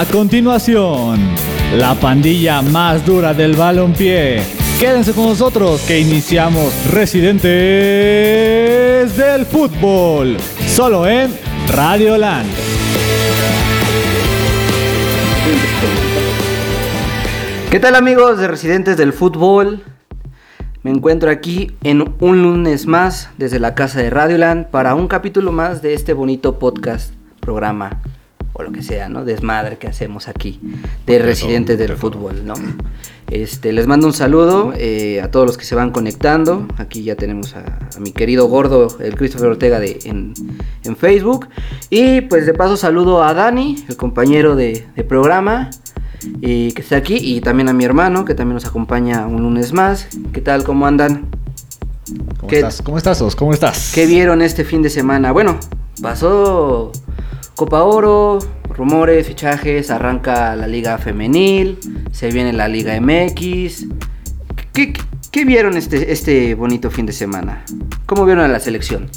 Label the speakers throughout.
Speaker 1: A continuación, la pandilla más dura del balompié. Quédense con nosotros que iniciamos Residentes del Fútbol, solo en Radio Land.
Speaker 2: ¿Qué tal amigos de Residentes del Fútbol? Me encuentro aquí en un lunes más desde la casa de Radioland para un capítulo más de este bonito podcast, programa o lo que sea, ¿no? Desmadre que hacemos aquí de residentes del fútbol, ¿no? Este, les mando un saludo eh, a todos los que se van conectando. Aquí ya tenemos a, mi querido gordo, el Christopher Ortega de, en, Facebook. Y pues de paso saludo a Dani, el compañero de, programa, y que está aquí. Y también a mi hermano, que también nos acompaña un lunes más. ¿Qué tal? ¿Cómo andan?
Speaker 1: ¿Cómo estás? ¿Cómo estás, ¿Cómo estás?
Speaker 2: ¿Qué vieron este fin de semana? Bueno, pasó Copa Oro, rumores, fichajes, arranca la Liga Femenil, se viene la Liga MX. ¿Qué, vieron este, este bonito fin de semana? ¿Cómo vieron a la selección?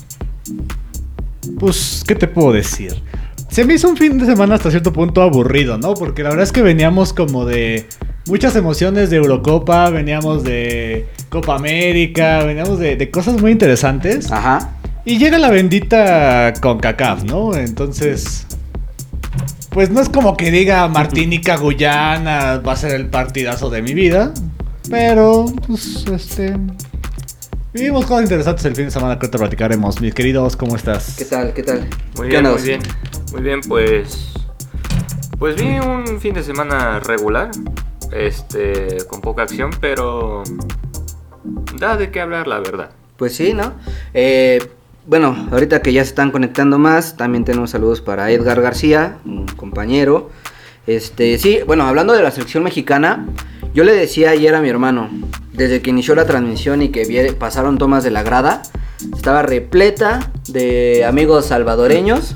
Speaker 1: Pues, ¿qué te puedo decir? Se me hizo un fin de semana hasta cierto punto aburrido, ¿no? Porque la verdad es que veníamos como de muchas emociones de Eurocopa, veníamos de Copa América, veníamos de, de cosas muy interesantes.
Speaker 2: Ajá.
Speaker 1: Y llega la bendita con CACAF, ¿no? Entonces, pues no es como que diga Martinica Guyana va a ser el partidazo de mi vida, pero pues este vivimos cosas interesantes el fin de semana que te platicaremos. Mis queridos, ¿cómo estás?
Speaker 2: ¿Qué tal? ¿Qué tal?
Speaker 3: Muy bien, muy bien. Muy bien, pues pues vi un fin de semana regular, este con poca acción, pero da de qué hablar la verdad.
Speaker 2: Pues sí, ¿no? Eh bueno, ahorita que ya se están conectando más, también tenemos saludos para Edgar García, un compañero. Este, sí, bueno, hablando de la selección mexicana, yo le decía ayer a mi hermano, desde que inició la transmisión y que pasaron tomas de la grada, estaba repleta de amigos salvadoreños.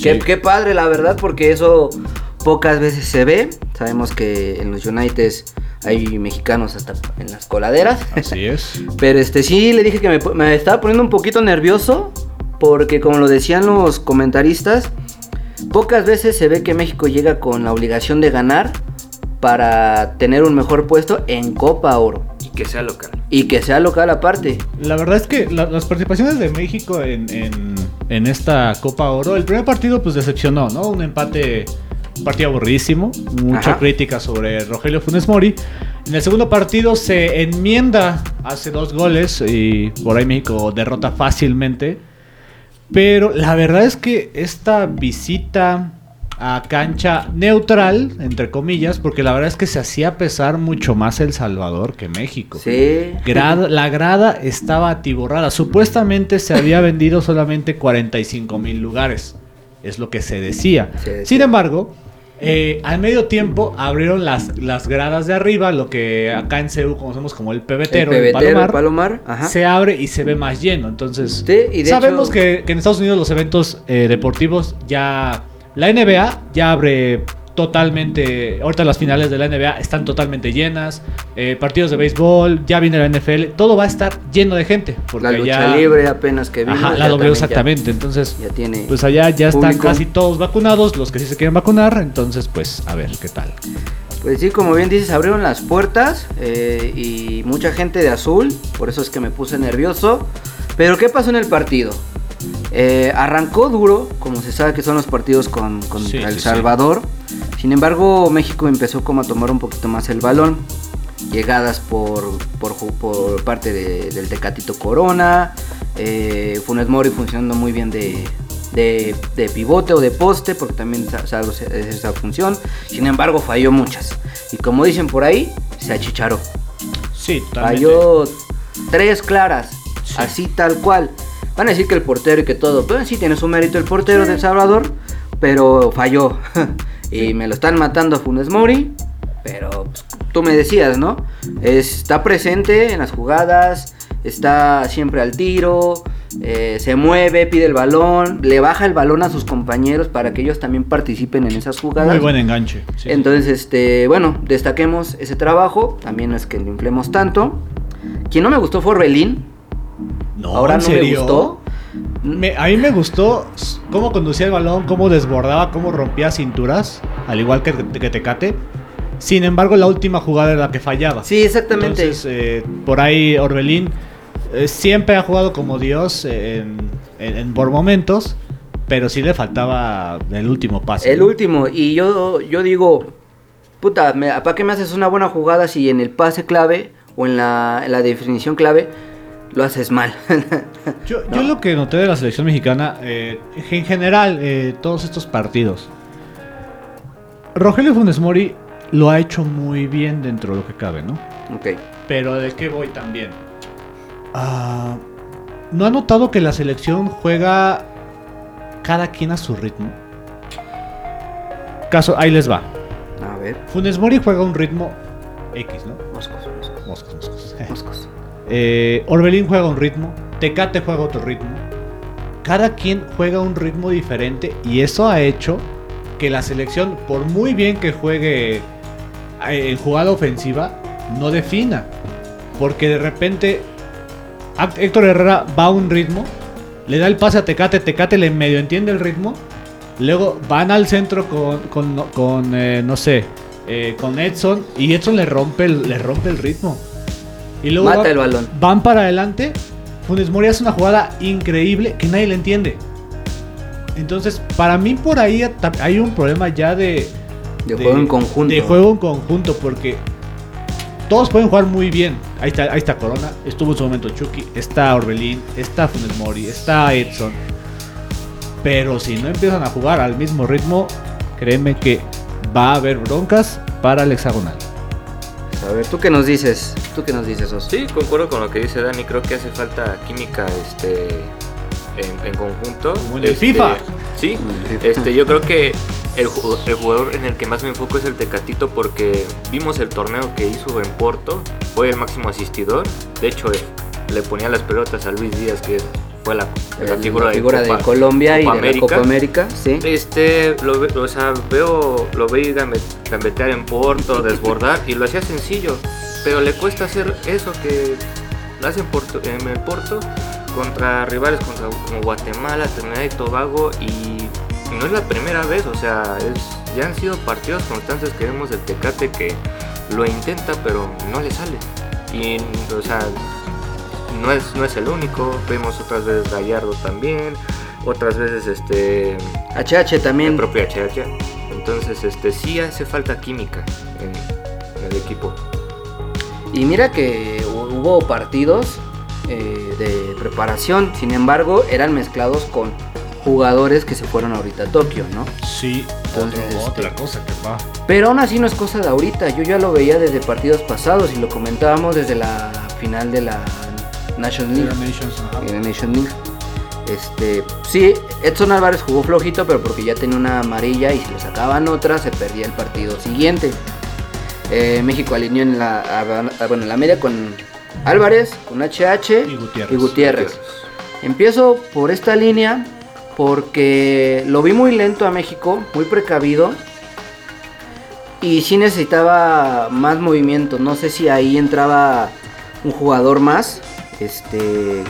Speaker 2: Qué, qué, padre, la verdad, porque eso pocas veces se ve. Sabemos que en los Uniteds hay mexicanos hasta en las coladeras.
Speaker 1: Así es.
Speaker 2: Pero este sí le dije que me, estaba poniendo un poquito nervioso porque como lo decían los comentaristas, pocas veces se ve que México llega con la obligación de ganar para tener un mejor puesto en Copa Oro.
Speaker 3: Y que sea local.
Speaker 2: Y que sea local aparte.
Speaker 1: La verdad es que las participaciones de México en, en, esta Copa Oro, el primer partido pues decepcionó, ¿no? Un empate partido aburridísimo, mucha crítica sobre Rogelio Funes Mori. En el segundo partido se enmienda, hace dos goles y por ahí México derrota fácilmente. Pero la verdad es que esta visita a cancha neutral, entre comillas, porque la verdad es que se hacía pesar mucho más El Salvador que México.
Speaker 2: Sí.
Speaker 1: la grada estaba atiborrada. Supuestamente se había vendido solamente 45 mil lugares. Es lo que se decía. Sin embargo, eh, al medio tiempo abrieron las, las gradas de arriba, lo que acá en CEU conocemos como el pebetero,
Speaker 2: el, Palomar,
Speaker 1: se abre y se ve más lleno. Entonces, sabemos que, en Estados Unidos los eventos eh, deportivos ya... La NBA ya abre totalmente. Ahorita las finales de la NBA están totalmente llenas. Eh, partidos de béisbol, ya viene la NFL. Todo va a estar lleno de gente.
Speaker 2: Porque la lucha libre apenas que vino.
Speaker 1: Ajá, la W exactamente. entonces, ya tiene pues allá ya están casi todos vacunados. Los que sí se quieren vacunar. Entonces, pues, a ver qué tal.
Speaker 2: Pues sí, como bien dices, abrieron las puertas eh, y mucha gente de azul. Por eso es que me puse nervioso. Pero, ¿qué pasó en el partido? Eh, arrancó duro, como se sabe que son los partidos con, El Salvador. Sin embargo, México empezó como a tomar un poquito más el balón. Llegadas por, por, parte del Tecatito Corona. Eh, Funes Mori funcionando muy bien de, pivote o de poste, porque también sabe esa función. Sin embargo, falló muchas. Y como dicen por ahí, se achicharó.
Speaker 1: Sí,
Speaker 2: Falló tres claras, así tal cual. Van a decir que el portero y que todo, pero sí tiene su mérito el portero de El Salvador, pero falló. Y me lo están matando a Funes Mori. Pero pues, tú me decías, ¿no? Está presente en las jugadas, está siempre al tiro, eh, se mueve, pide el balón, le baja el balón a sus compañeros para que ellos también participen en esas jugadas.
Speaker 1: Muy buen enganche.
Speaker 2: Entonces, este, bueno, destaquemos ese trabajo, también no es que lo inflemos tanto. Quien no me gustó fue Orbelín.
Speaker 1: No, Ahora no me gustó a mí me gustó cómo conducía el balón, cómo desbordaba, cómo rompía cinturas. al igual que, que Tecate. Sin embargo, la última jugada era la que fallaba.
Speaker 2: Sí, exactamente.
Speaker 1: Entonces, eh, por ahí Orbelín eh, siempre ha jugado como Dios en, en- en- por momentos, pero sí le faltaba el último pase.
Speaker 2: El
Speaker 1: ¿no?
Speaker 2: último, y yo, yo digo, puta, ¿para qué me haces una buena jugada si en el pase clave o en la, en la definición clave lo haces mal?
Speaker 1: Yo, yo lo que noté de la selección mexicana, eh, en general, eh, todos estos partidos, Rogelio Funes Mori lo ha hecho muy bien dentro de lo que cabe, ¿no?
Speaker 2: ok.
Speaker 1: Pero ¿de qué voy también? Ah, ¿No ha notado que la selección juega cada quien a su ritmo? Caso, ahí les va.
Speaker 2: A ver.
Speaker 1: Funes Mori juega un ritmo X, ¿no? Eh, Orbelín juega un ritmo, Tecate juega otro ritmo. Cada quien juega un ritmo diferente y eso ha hecho que la selección, por muy bien que juegue eh, en jugada ofensiva, no defina. Porque de repente Héctor Herrera va a un ritmo, le da el pase a Tecate, Tecate le medio entiende el ritmo, luego van al centro con, con, eh, no sé, con Edson y Edson le rompe el, le rompe el ritmo. Y luego
Speaker 2: Mata
Speaker 1: va-
Speaker 2: el balón.
Speaker 1: van para adelante. Funes Mori hace una jugada increíble que nadie le entiende. Entonces, para mí por ahí hay un problema ya de,
Speaker 2: De, juego en conjunto.
Speaker 1: de juego en conjunto, porque todos pueden jugar muy bien. Ahí está, ahí está Corona, estuvo en su momento Chucky, está Orbelín, está Funes Mori, está Edson. Pero si no empiezan a jugar al mismo ritmo, créeme que va a haber broncas para el hexagonal.
Speaker 2: A ver, ¿tú qué nos dices? ¿Tú qué nos dices, Oso?
Speaker 3: Sí, concuerdo con lo que dice Dani. Creo que hace falta química este, en, en conjunto.
Speaker 1: Como en el
Speaker 3: Este,
Speaker 1: FIFA.
Speaker 3: Sí, este, yo creo que el, el jugador en el que más me enfoco es el Tecatito porque vimos el torneo que hizo en Porto. Fue el máximo asistidor. De hecho, eh, le ponía las pelotas a Luis Díaz, que fue la, la figura,
Speaker 2: la figura de,
Speaker 3: Copa-
Speaker 2: Colombia
Speaker 3: Copa
Speaker 2: y de la Copa América, sí.
Speaker 3: este, lo, o sea, veo, lo gambe- gambetear en Porto, desbordar, y lo hacía sencillo, pero le cuesta hacer eso que lo hace en, Porto, en el Porto contra rivales contra, como Guatemala, Trinidad y Tobago, y no es la primera vez, o sea, es, ya han sido partidos constantes que vemos del Tecate que lo intenta, pero no le sale. Y, o sea, no es, no es el único, vemos otras veces Gallardo también, otras veces este
Speaker 2: HH
Speaker 3: el
Speaker 2: también.
Speaker 3: propio HH. Entonces, este sí hace falta química en, en el equipo.
Speaker 2: Y mira que hu- hubo partidos eh, de preparación, sin embargo, eran mezclados con jugadores que se fueron ahorita a Tokio, ¿no?
Speaker 1: Sí,
Speaker 2: Entonces,
Speaker 1: otro-
Speaker 2: este-
Speaker 1: otra cosa que va.
Speaker 2: Pero aún así no es cosa de ahorita, yo ya lo veía desde partidos pasados y lo comentábamos desde la final de la National League. En la Nation League. Este, sí, Edson Álvarez jugó flojito, pero porque ya tenía una amarilla y si le sacaban otra se perdía el partido siguiente. Eh, México alineó en la, a- a- bueno, en la media con Álvarez, con HH
Speaker 1: Y Gutiérrez.
Speaker 2: y Gutiérrez. Empiezo por esta línea porque lo vi muy lento a México, muy precavido. Y sí necesitaba más movimiento. No sé si ahí entraba un jugador más. Este.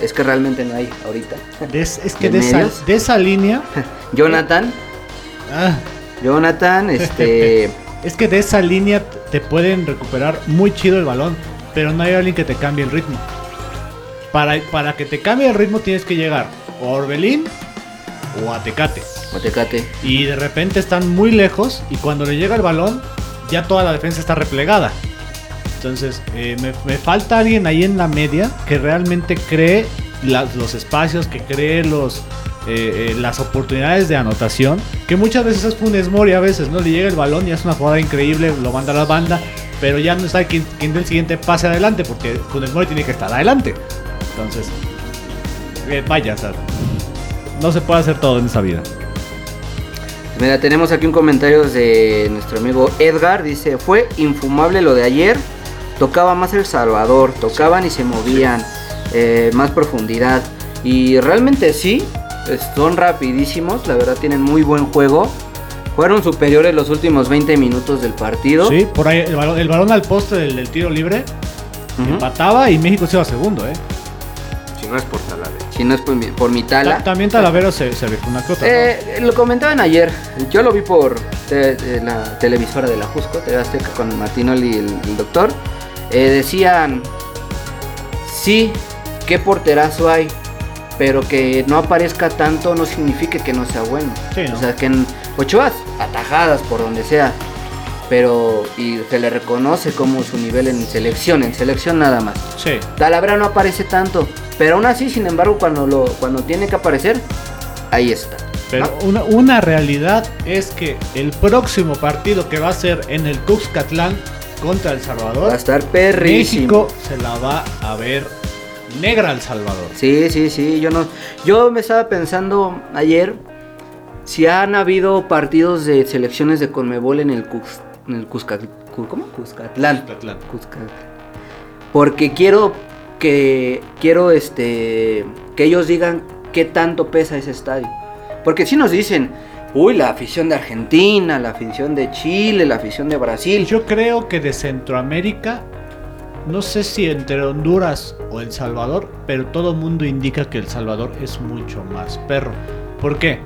Speaker 2: Es que realmente no hay ahorita.
Speaker 1: De es, que
Speaker 2: ¿De
Speaker 1: de esa, de esa línea.
Speaker 2: Jonathan.
Speaker 1: ah,
Speaker 2: Jonathan, este.
Speaker 1: es que de esa línea te pueden recuperar muy chido el balón. Pero no hay alguien que te cambie el ritmo. Para, para que te cambie el ritmo tienes que llegar o a Orbelín o a Tecate.
Speaker 2: Otecate.
Speaker 1: Y de repente están muy lejos y cuando le llega el balón ya toda la defensa está replegada. Entonces eh, me, falta alguien ahí en la media que realmente cree los espacios, que cree los, eh, eh, las oportunidades de anotación. Que muchas veces es Funes Mori, a veces no le llega el balón y es una jugada increíble, lo manda a la banda. Pero ya no sabe quién, quién del siguiente pase adelante porque Funes Mori tiene que estar adelante. Entonces, vaya, o sea, no se puede hacer todo en esa vida.
Speaker 2: Mira, tenemos aquí un comentario de nuestro amigo Edgar. Dice: Fue infumable lo de ayer. Tocaba más El Salvador. Tocaban y se movían. eh, más profundidad. Y realmente sí. Son rapidísimos. La verdad tienen muy buen juego. Fueron superiores los últimos 20 minutos del partido.
Speaker 1: Sí, por ahí el balón, el balón al poste del, del tiro libre empataba y México se iba segundo, ¿eh?
Speaker 3: Si no es por Talavera.
Speaker 2: si no es por mi, por mi tala.
Speaker 1: También Talavera se, se rifó una cota.
Speaker 2: Eh, Lo comentaban ayer, yo lo vi por te- eh, la televisora de la Jusco, TV Azteca con Martinoli y el, el doctor. Eh, decían, sí, qué porterazo hay, pero que no aparezca tanto no significa que no sea bueno.
Speaker 1: Sí, ¿no?
Speaker 2: O sea, que en Ochoa, atajadas por donde sea, pero y se le reconoce como su nivel en selección, en selección nada más.
Speaker 1: Sí.
Speaker 2: Talavera no aparece tanto, pero aún así, sin embargo, cuando lo cuando tiene que aparecer, ahí está.
Speaker 1: Pero
Speaker 2: ¿no?
Speaker 1: una, una realidad es que el próximo partido que va a ser en el Cuxcatlán contra El Salvador,
Speaker 2: Va a estar perrísimo.
Speaker 1: México se la va a ver negra al Salvador.
Speaker 2: Sí, sí, sí, yo no yo me estaba pensando ayer si han habido partidos de selecciones de Conmebol en el Cux, en el Cusca, Cu- ¿cómo? Cuscatlán. Cuscatlán. Porque quiero que quiero este que ellos digan qué tanto pesa ese estadio. Porque si nos dicen, uy, la afición de Argentina, la afición de Chile, la afición de Brasil.
Speaker 1: Yo creo que de Centroamérica, no sé si entre Honduras o El Salvador, pero todo el mundo indica que El Salvador es mucho más perro. ¿Por qué?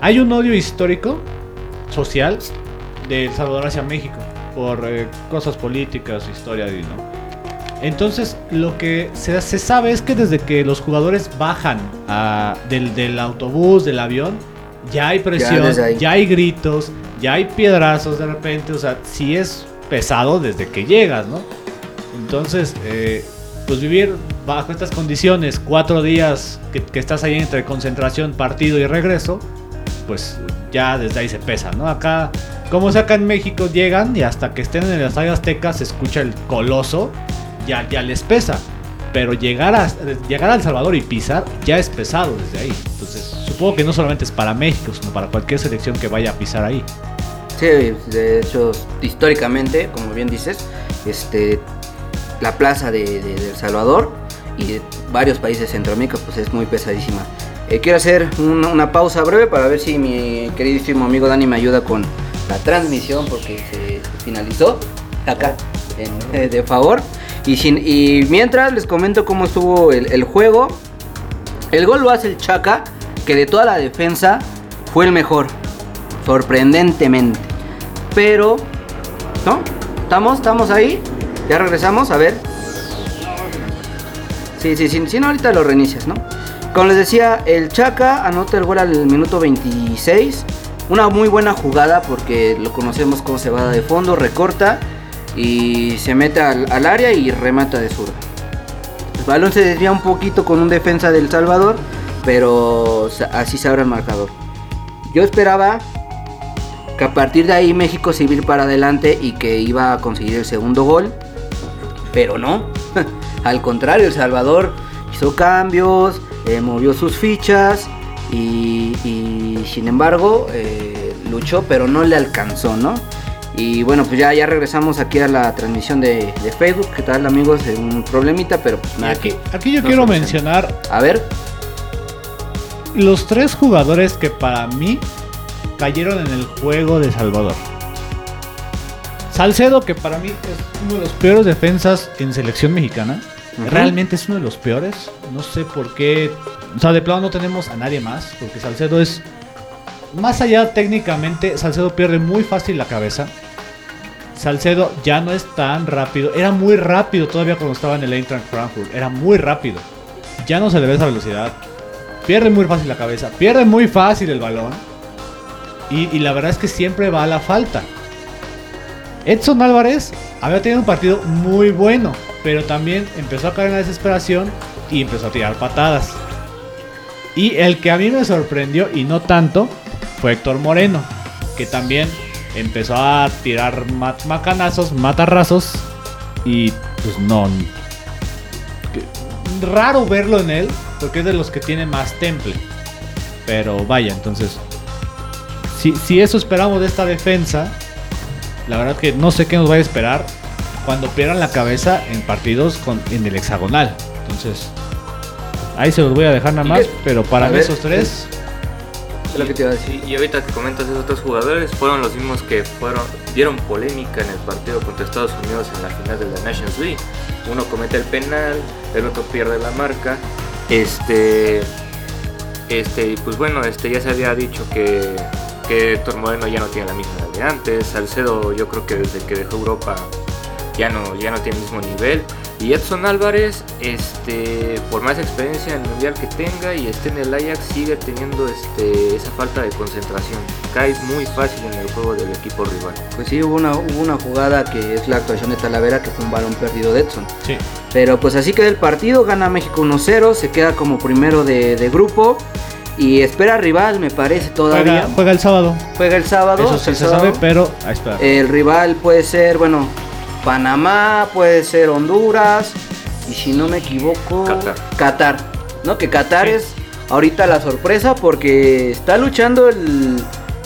Speaker 1: Hay un odio histórico, social, de El Salvador hacia México, por eh, cosas políticas, historia y no. Entonces, lo que se, sabe es que desde que los jugadores bajan del autobús, del avión, ya hay presión, ya hay gritos, ya hay piedrazos de repente, o sea, sí es pesado desde que llegas, ¿no? Entonces, eh, pues vivir bajo estas condiciones, cuatro días que, que estás ahí entre concentración, partido y regreso, pues ya desde ahí se pesa, ¿no? Acá, como acá en México, llegan y hasta que estén en el Estadio Azteca se escucha el coloso, ya, ya les pesa. Pero llegar, a, llegar a El Salvador y pisar ya es pesado desde ahí. Entonces, supongo que no solamente es para México, sino para cualquier selección que vaya a pisar ahí.
Speaker 2: Sí, de hecho, históricamente, como bien dices, este, la plaza de, de- El Salvador y de varios países de Centroamérica, pues es muy pesadísima. Eh, quiero hacer una, pausa breve para ver si mi queridísimo amigo Dani me ayuda con la transmisión, porque se finalizó acá, eh, de favor. Y, mientras les comento cómo estuvo el, juego. El gol lo hace el Chaca, que de toda la defensa fue el mejor sorprendentemente. Pero, ¿no? ¿Estamos? ¿Estamos ahí? ¿Ya regresamos? A ver. Sí, sí, sí, sí, no, ahorita lo reinicias, ¿no? Como les decía, el Chaca anota el gol al minuto 26. Una muy buena jugada porque lo conocemos como se va de fondo, recorta y se mete al, área y remata de zurda. El balón se desvía un poquito con un defensa del Salvador, pero así se abre el marcador. Yo esperaba que a partir de ahí México se iba para adelante y que iba a conseguir el segundo gol, pero no. Al contrario, El Salvador hizo cambios, eh, movió sus fichas y, y, sin embargo eh, luchó, pero no le alcanzó, ¿no? Y bueno, pues ya, ya regresamos aquí a la transmisión de, de Facebook. ¿Qué tal amigos? Eh, Un problemita, pero pues nada.
Speaker 1: aquí, aquí yo
Speaker 2: no
Speaker 1: quiero mencionar
Speaker 2: A ver,
Speaker 1: los tres jugadores que para mí cayeron en el juego de Salvador. Salcedo, que para mí es uno de los peores defensas en selección mexicana. Realmente es uno de los peores. No sé por qué. O sea, de plano no tenemos a nadie más. Porque Salcedo es. Más allá técnicamente, Salcedo pierde muy fácil la cabeza. Salcedo ya no es tan rápido. Era muy rápido todavía cuando estaba en el Eintracht Frankfurt. Era muy rápido. Ya no se le ve esa velocidad. Pierde muy fácil la cabeza. Pierde muy fácil el balón. Y, y la verdad es que siempre va a la falta. Edson Álvarez había tenido un partido muy bueno. Pero también empezó a caer en la desesperación. Y empezó a tirar patadas. Y el que a mí me sorprendió y no tanto fue Héctor Moreno. Que también empezó a tirar ma- macanazos, matarrazos. Y pues no. Raro verlo en él. Porque es de los que tiene más temple. Pero vaya, entonces. Si, si eso esperamos de esta defensa. La verdad que no sé qué nos va a esperar. Cuando pierdan la cabeza en partidos con, en el hexagonal. Entonces. Ahí se los voy a dejar nada
Speaker 2: ¿Y
Speaker 1: más. Pero para
Speaker 2: ver,
Speaker 1: esos tres.
Speaker 2: es lo que te iba a decir.
Speaker 3: Y, y ahorita que comentas esos otros jugadores, fueron los mismos que fueron dieron polémica en el partido contra Estados Unidos en la final de la Nations League. Uno comete el penal, el otro pierde la marca Este, este, pues bueno, este ya se había dicho que, que Héctor Moreno ya no tiene la misma edad de antes. Salcedo, yo creo que desde que dejó Europa ya no, ya no tiene el mismo nivel. Y Edson Álvarez, este, por más experiencia en el mundial que tenga y esté en el Ajax, sigue teniendo este, esa falta de concentración. Cae muy fácil en el juego del equipo rival.
Speaker 4: Pues sí, hubo una, hubo una jugada que es la actuación de Talavera, que fue un balón perdido de Edson.
Speaker 1: Sí.
Speaker 4: Pero pues así queda el partido, gana México 1-0, se queda como primero de, de grupo. Y espera rival, me parece todavía.
Speaker 1: Juega, juega el sábado.
Speaker 4: Juega el sábado.
Speaker 1: Eso sí
Speaker 4: el
Speaker 1: se
Speaker 4: sábado.
Speaker 1: sabe, pero ahí está.
Speaker 4: El rival puede ser, bueno, Panamá, puede ser Honduras. Y si no me equivoco,
Speaker 3: Qatar.
Speaker 4: Qatar, ¿no? Que Qatar
Speaker 1: Sí.
Speaker 4: es ahorita la sorpresa porque está luchando el,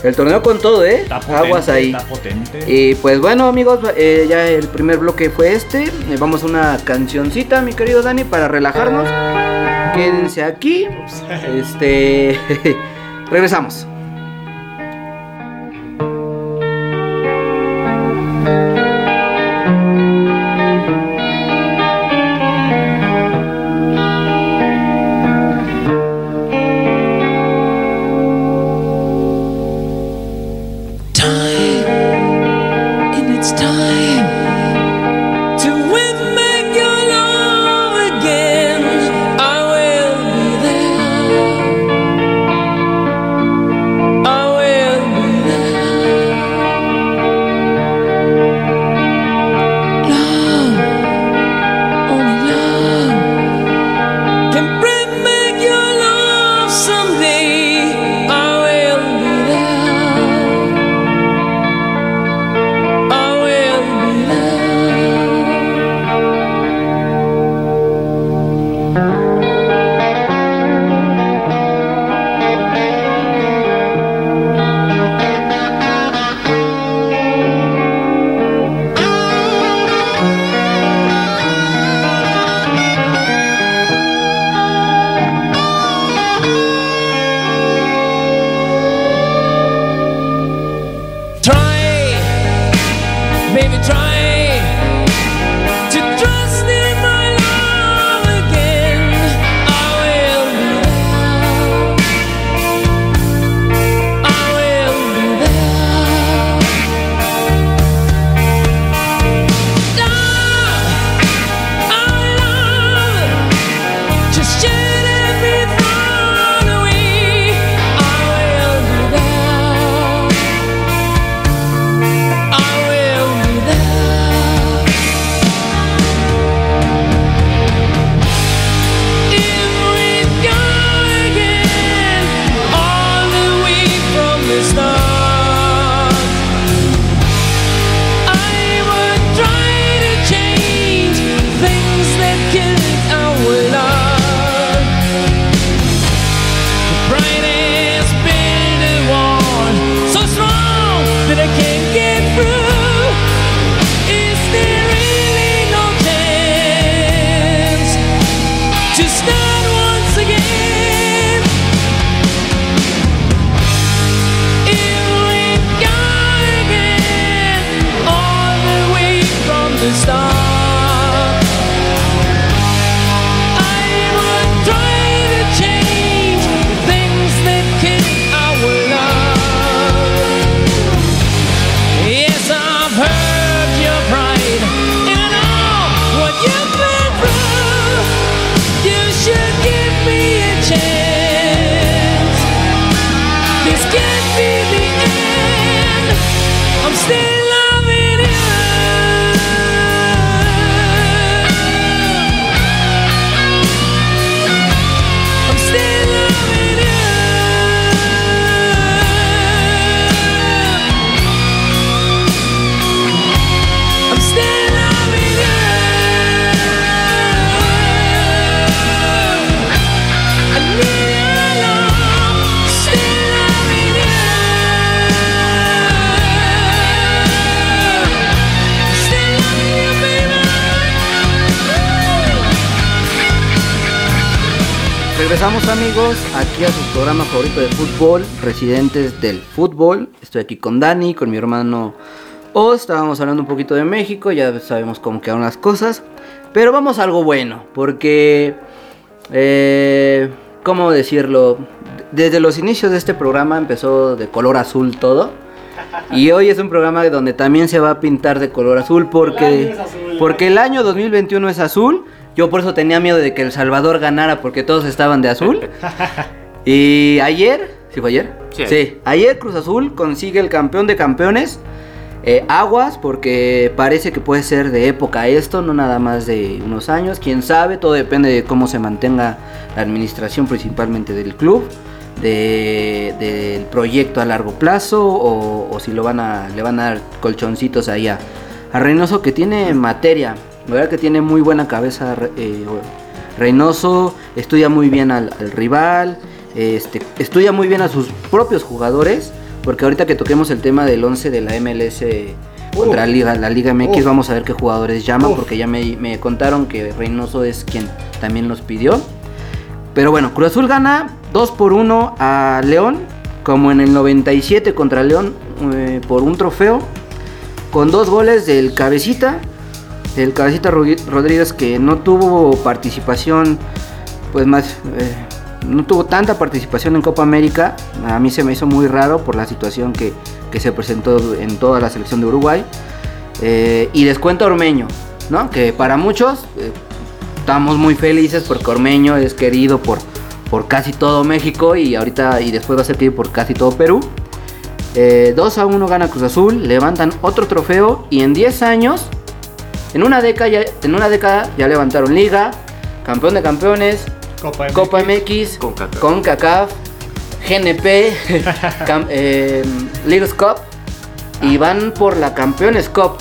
Speaker 4: el torneo con todo, ¿eh?
Speaker 1: Está potente,
Speaker 4: Aguas ahí.
Speaker 1: Está potente.
Speaker 4: Y pues bueno amigos, eh, ya el primer bloque fue este. Eh, vamos a una cancioncita, mi querido Dani, para relajarnos. Quédense aquí. Este. regresamos. Residentes del Fútbol. Estoy aquí con Dani, con mi hermano Oz. Estábamos hablando un poquito de México, ya sabemos cómo quedaron las cosas. Pero vamos a algo bueno, porque
Speaker 2: Eh, ¿Cómo decirlo? Desde los inicios de este programa empezó de color azul todo. Y hoy es un programa donde también se va a pintar de color azul porque, porque el año 2021 es azul. Yo por eso tenía miedo de que El Salvador ganara porque todos estaban de azul. Y ayer, ¿sí fue ayer?
Speaker 3: Sí.
Speaker 2: ayer Cruz Azul consigue el campeón de campeones. Eh, aguas, porque parece que puede ser de época esto, no nada más de unos años. Quién sabe, todo depende de cómo se mantenga la administración, principalmente del club, de- del proyecto a largo plazo, o, o si lo van a, le van a dar colchoncitos ahí a, a Reynoso, que tiene materia, la verdad que tiene muy buena cabeza. eh, Reynoso estudia muy bien al, al rival, este, estudia muy bien a sus propios jugadores, porque ahorita que toquemos el tema del 11 de la MLS contra la Liga, la Liga MX, vamos a ver qué jugadores llaman, porque ya me, me contaron que Reynoso es quien también los pidió. Pero bueno, Cruz Azul gana 2 por 1 a León, como en el 97 contra León, eh, por un trofeo, con dos goles del Cabecita, el Cabecita Rodríguez que no tuvo participación, pues más, eh, no tuvo tanta participación en Copa América, a mí se me hizo muy raro por la situación que, que se presentó en toda la selección de Uruguay. Eh, y descuenta Ormeño, ¿no? Que para muchos eh, estamos muy felices porque Ormeño es querido por, por casi todo México y ahorita y después va a ser querido por casi todo Perú. Eh, 2 a 1 gana Cruz Azul, levantan otro trofeo y en 10 años, en una década en una década ya levantaron Liga, campeón de campeones,
Speaker 1: Copa MX.
Speaker 2: Copa MX,
Speaker 3: CONCACAF.
Speaker 2: CONCACAF, GNP, cam- eh, Leagues Cup y van por la Campeones Cup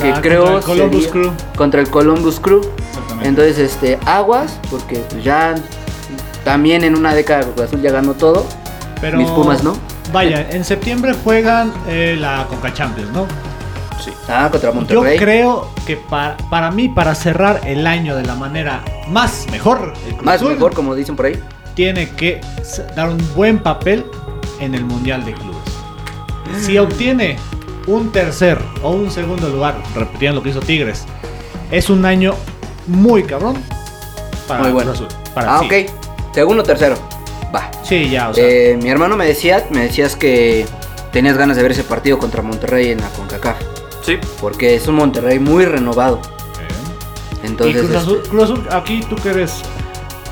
Speaker 2: que
Speaker 1: La-
Speaker 2: creo
Speaker 1: contra el Columbus Crew.
Speaker 2: contra el Columbus Crew. Entonces, este, aguas, porque pues, ya también en una década Cruz Azul ya ganó todo.
Speaker 1: Pero,
Speaker 2: mis Pumas, ¿no?
Speaker 1: Vaya, en septiembre juegan eh, la Conca Champions, ¿no?
Speaker 3: Sí.
Speaker 2: Ah, contra
Speaker 1: Yo creo que para, para mí, para cerrar el año de la manera más mejor, el Cruz
Speaker 2: Más
Speaker 1: Azul
Speaker 2: mejor, como dicen por ahí.
Speaker 1: tiene que dar un buen papel en el Mundial de Clubes. Si obtiene un tercer o un segundo lugar, repitiendo lo que hizo Tigres, es un año muy cabrón para
Speaker 2: Muy bueno.
Speaker 1: Cruz Azul. Para
Speaker 2: Ah,
Speaker 1: sí.
Speaker 2: ok. Segundo, tercero. Va.
Speaker 1: Sí, ya, o sea.
Speaker 2: Eh, mi hermano me decía, me decías que tenías ganas de ver ese partido contra Monterrey en la CONCACAF.
Speaker 3: Sí.
Speaker 2: Porque es un Monterrey muy renovado. Entonces,
Speaker 1: y Cruz Azul,
Speaker 2: este,
Speaker 1: Cruz Azul, aquí tú que eres.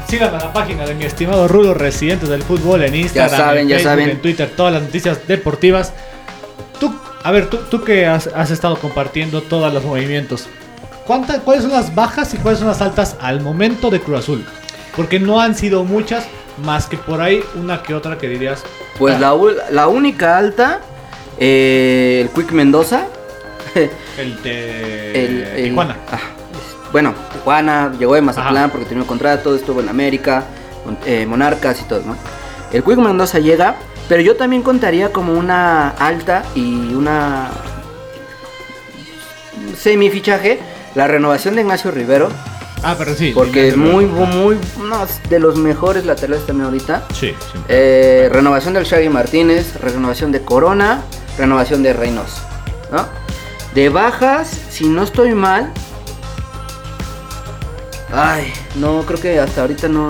Speaker 1: Síganme a la página de mi estimado Rulo, residentes del fútbol en Instagram,
Speaker 2: saben,
Speaker 1: en
Speaker 2: ya
Speaker 1: Facebook,
Speaker 2: saben.
Speaker 1: en Twitter, todas las noticias deportivas. Tú, a ver, tú, tú que has, has estado compartiendo todos los movimientos, ¿cuántas, ¿cuáles son las bajas y cuáles son las altas al momento de Cruz Azul? Porque no han sido muchas, más que por ahí una que otra que dirías.
Speaker 2: pues
Speaker 1: ah,
Speaker 2: la, la única alta, eh, el Quick Mendoza.
Speaker 1: El de
Speaker 2: el, el-
Speaker 1: Tijuana.
Speaker 2: ah, bueno, Tijuana, llegó de Mazatlán
Speaker 1: Ajá.
Speaker 2: porque tenía un contrato, estuvo en América, eh, Monarcas y todo, ¿no? El Quick Mendoza llega, pero yo también contaría como una alta y una semifichaje, la renovación de Ignacio Rivero,
Speaker 1: Ah, pero sí.
Speaker 2: porque es muy, muy, uno de los mejores laterales también ahorita.
Speaker 1: Sí, sí.
Speaker 2: Eh, renovación del Shaggy Martínez, renovación de Corona, renovación de Reynoso. ¿no? De bajas, si no estoy mal. Ay, no, creo que hasta ahorita no,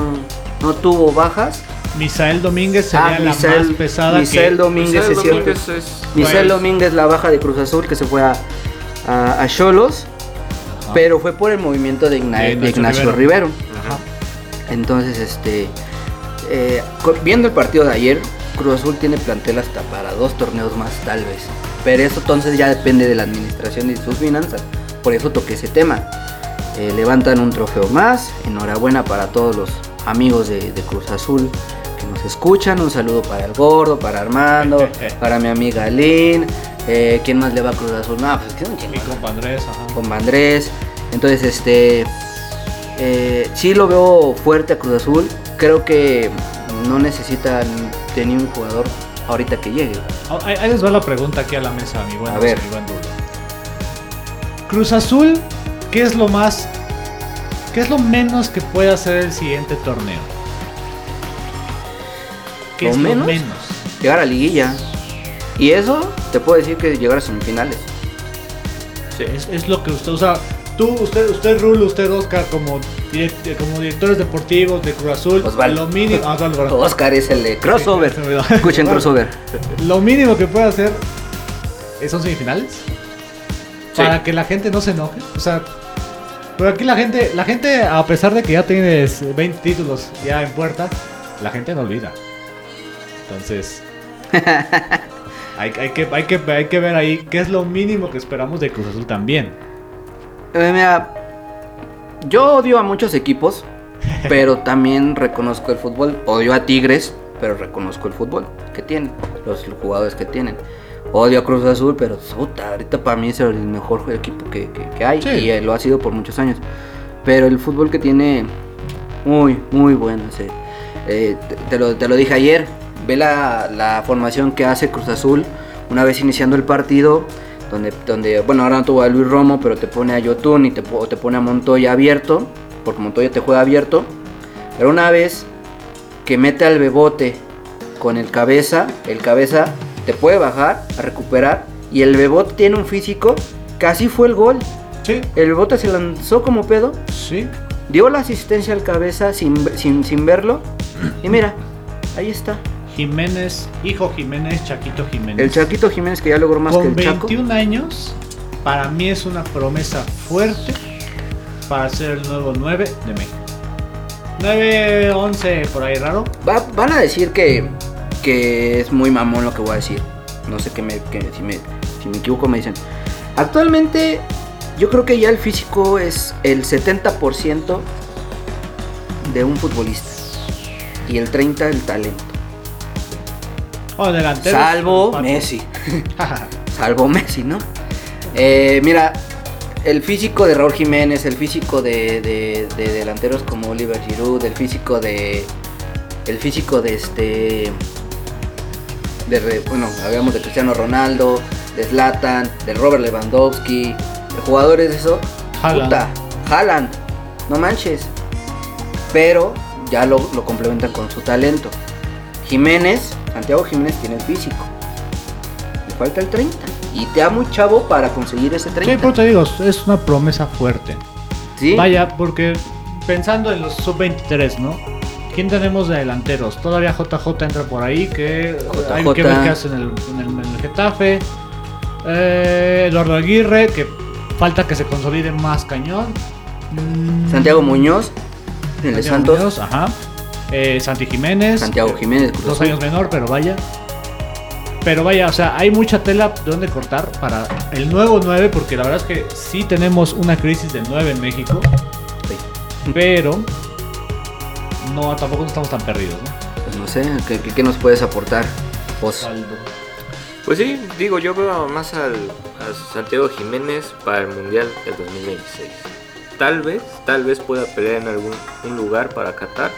Speaker 2: no tuvo bajas.
Speaker 1: Misael Domínguez sería
Speaker 2: Ah,
Speaker 1: la
Speaker 2: Misael-
Speaker 1: más pesada
Speaker 2: Misael
Speaker 1: que...
Speaker 2: Domínguez,
Speaker 3: Misael
Speaker 2: es cierto.
Speaker 3: Domínguez es-
Speaker 2: Michel
Speaker 1: Pues-
Speaker 2: Domínguez, la baja de Cruz Azul, que se fue a a a Cholos. Pero fue por el movimiento de, Igna-
Speaker 1: De
Speaker 2: de
Speaker 1: Ignacio Rivero.
Speaker 2: Rivero.
Speaker 3: Ajá.
Speaker 2: Entonces, este. eh, viendo el partido de ayer, Cruz Azul tiene plantel hasta para dos torneos más, tal vez. Pero eso entonces ya depende de la administración y sus finanzas. Por eso toqué ese tema. Eh, levantan un trofeo más. Enhorabuena para todos los amigos de, de Cruz Azul que nos escuchan. Un saludo para el gordo, para Armando, para mi amiga Lynn. Eh, ¿Quién más le va a Cruz Azul? No, pues que es un
Speaker 1: Mi
Speaker 2: chingón
Speaker 1: compa Andrés, ajá.
Speaker 2: con Andrés. Entonces, este. Eh, sí lo veo fuerte a Cruz Azul. Creo que no necesitan ni un jugador ahorita que llegue.
Speaker 1: Ah, Ahí, les va la pregunta aquí a la mesa, mi buen,
Speaker 2: A ver.
Speaker 1: mi buen Rulo. Cruz Azul, ¿qué es lo más... ¿Qué es lo menos que puede hacer el siguiente torneo? ¿Qué
Speaker 2: ¿Lo
Speaker 1: es
Speaker 2: menos?
Speaker 1: lo menos?
Speaker 2: Llegar a liguilla. Y eso te puedo decir que llegar a semifinales.
Speaker 3: Sí.
Speaker 1: Es, es lo que usted usa. Tú, usted, usted Rulo, usted Oscar, como, direct- como directores deportivos de Cruz Azul,
Speaker 2: Osvaldo.
Speaker 1: lo mínimo, ah, Osvaldo.
Speaker 2: Oscar es el de crossover. Escuchen crossover.
Speaker 1: Lo mínimo que puede hacer son semifinales.
Speaker 3: Sí.
Speaker 1: Para que la gente no se enoje. O sea, pero aquí la gente, la gente, a pesar de que ya tienes 20 títulos ya en puerta, la gente no olvida. Entonces, hay, hay que, hay, que, hay que ver ahí qué es lo mínimo que esperamos de Cruz Azul también.
Speaker 2: Eh, mira, yo odio a muchos equipos, pero también reconozco el fútbol. Odio a Tigres, pero reconozco el fútbol que tienen, los jugadores que tienen. Odio a Cruz Azul, pero puta, ahorita para mí es el mejor equipo que, que- que hay
Speaker 1: Sí.
Speaker 2: y eh, lo ha sido por muchos años. Pero el fútbol que tiene, muy, muy bueno. sí. Eh, te, te lo, te lo dije ayer, ve la, la formación que hace Cruz Azul una vez iniciando el partido, donde, donde bueno, ahora no tuvo a Luis Romo, pero te pone a Yotun y te, te pone a Montoya abierto, porque Montoya te juega abierto. Pero una vez que mete al bebote con el cabeza, el cabeza te puede bajar a recuperar y el bebote tiene un físico, casi fue el gol.
Speaker 1: Sí,
Speaker 2: El bebote se lanzó como pedo,
Speaker 1: sí.
Speaker 2: dio la asistencia al cabeza sin, sin, sin verlo y mira, ahí está.
Speaker 1: Jiménez, hijo Jiménez, Chaquito Jiménez.
Speaker 2: El Chaquito Jiménez que ya logró más que el Chaco.
Speaker 1: 21 años, para mí es una promesa fuerte para ser el nuevo 9 de México. 9, 11, por ahí raro.
Speaker 2: Va- van a decir que, que es muy mamón lo que voy a decir. No sé qué me, que- si, me, si me equivoco me dicen. Actualmente yo creo que ya el físico es el 70% de un futbolista. Y el 30% el talento.
Speaker 1: Delantero.
Speaker 2: Salvo Messi. Salvo Messi, ¿no? Eh, mira, el físico de Raúl Jiménez, el físico de, de- de delanteros como Oliver Giroud, el físico de. El físico de este. De, bueno, habíamos de Cristiano Ronaldo, de Zlatan, de Robert Lewandowski, de jugadores de eso.
Speaker 1: Haaland.
Speaker 2: Puta, Haaland, no manches. Pero ya lo, lo complementan con su talento. Jiménez, Santiago Jiménez tiene el físico. Le falta el 30. Y te da muy chavo para conseguir ese
Speaker 1: Sí,
Speaker 2: 30.
Speaker 1: pero te digo, es una promesa fuerte.
Speaker 2: Sí.
Speaker 1: Vaya, porque pensando en los sub-23, ¿no? ¿Quién tenemos de delanteros? Todavía JJ entra por ahí, que hay que ver qué hace en el, en el- en el Getafe. Eh, Eduardo Aguirre, que falta que se consolide más cañón.
Speaker 2: Santiago Muñoz, el de
Speaker 1: Santiago
Speaker 2: Santos.
Speaker 1: Muñoz, ajá. Eh, Santi Jiménez.
Speaker 2: Santiago Jiménez, Cruz
Speaker 1: Dos
Speaker 2: Azul.
Speaker 1: años menor, pero vaya. Pero vaya, o sea, hay mucha tela de donde cortar para el nuevo 9, porque la verdad es que sí tenemos una crisis de 9 en México,
Speaker 2: Sí.
Speaker 1: pero no, tampoco estamos tan perdidos, ¿no?
Speaker 2: Pues no sé, ¿qué, qué- qué nos puedes aportar? Vos.
Speaker 3: Pues sí, digo, yo veo más al, a Santiago Jiménez para el Mundial del 2026. Tal vez, tal vez pueda pelear en algún un lugar para Qatar,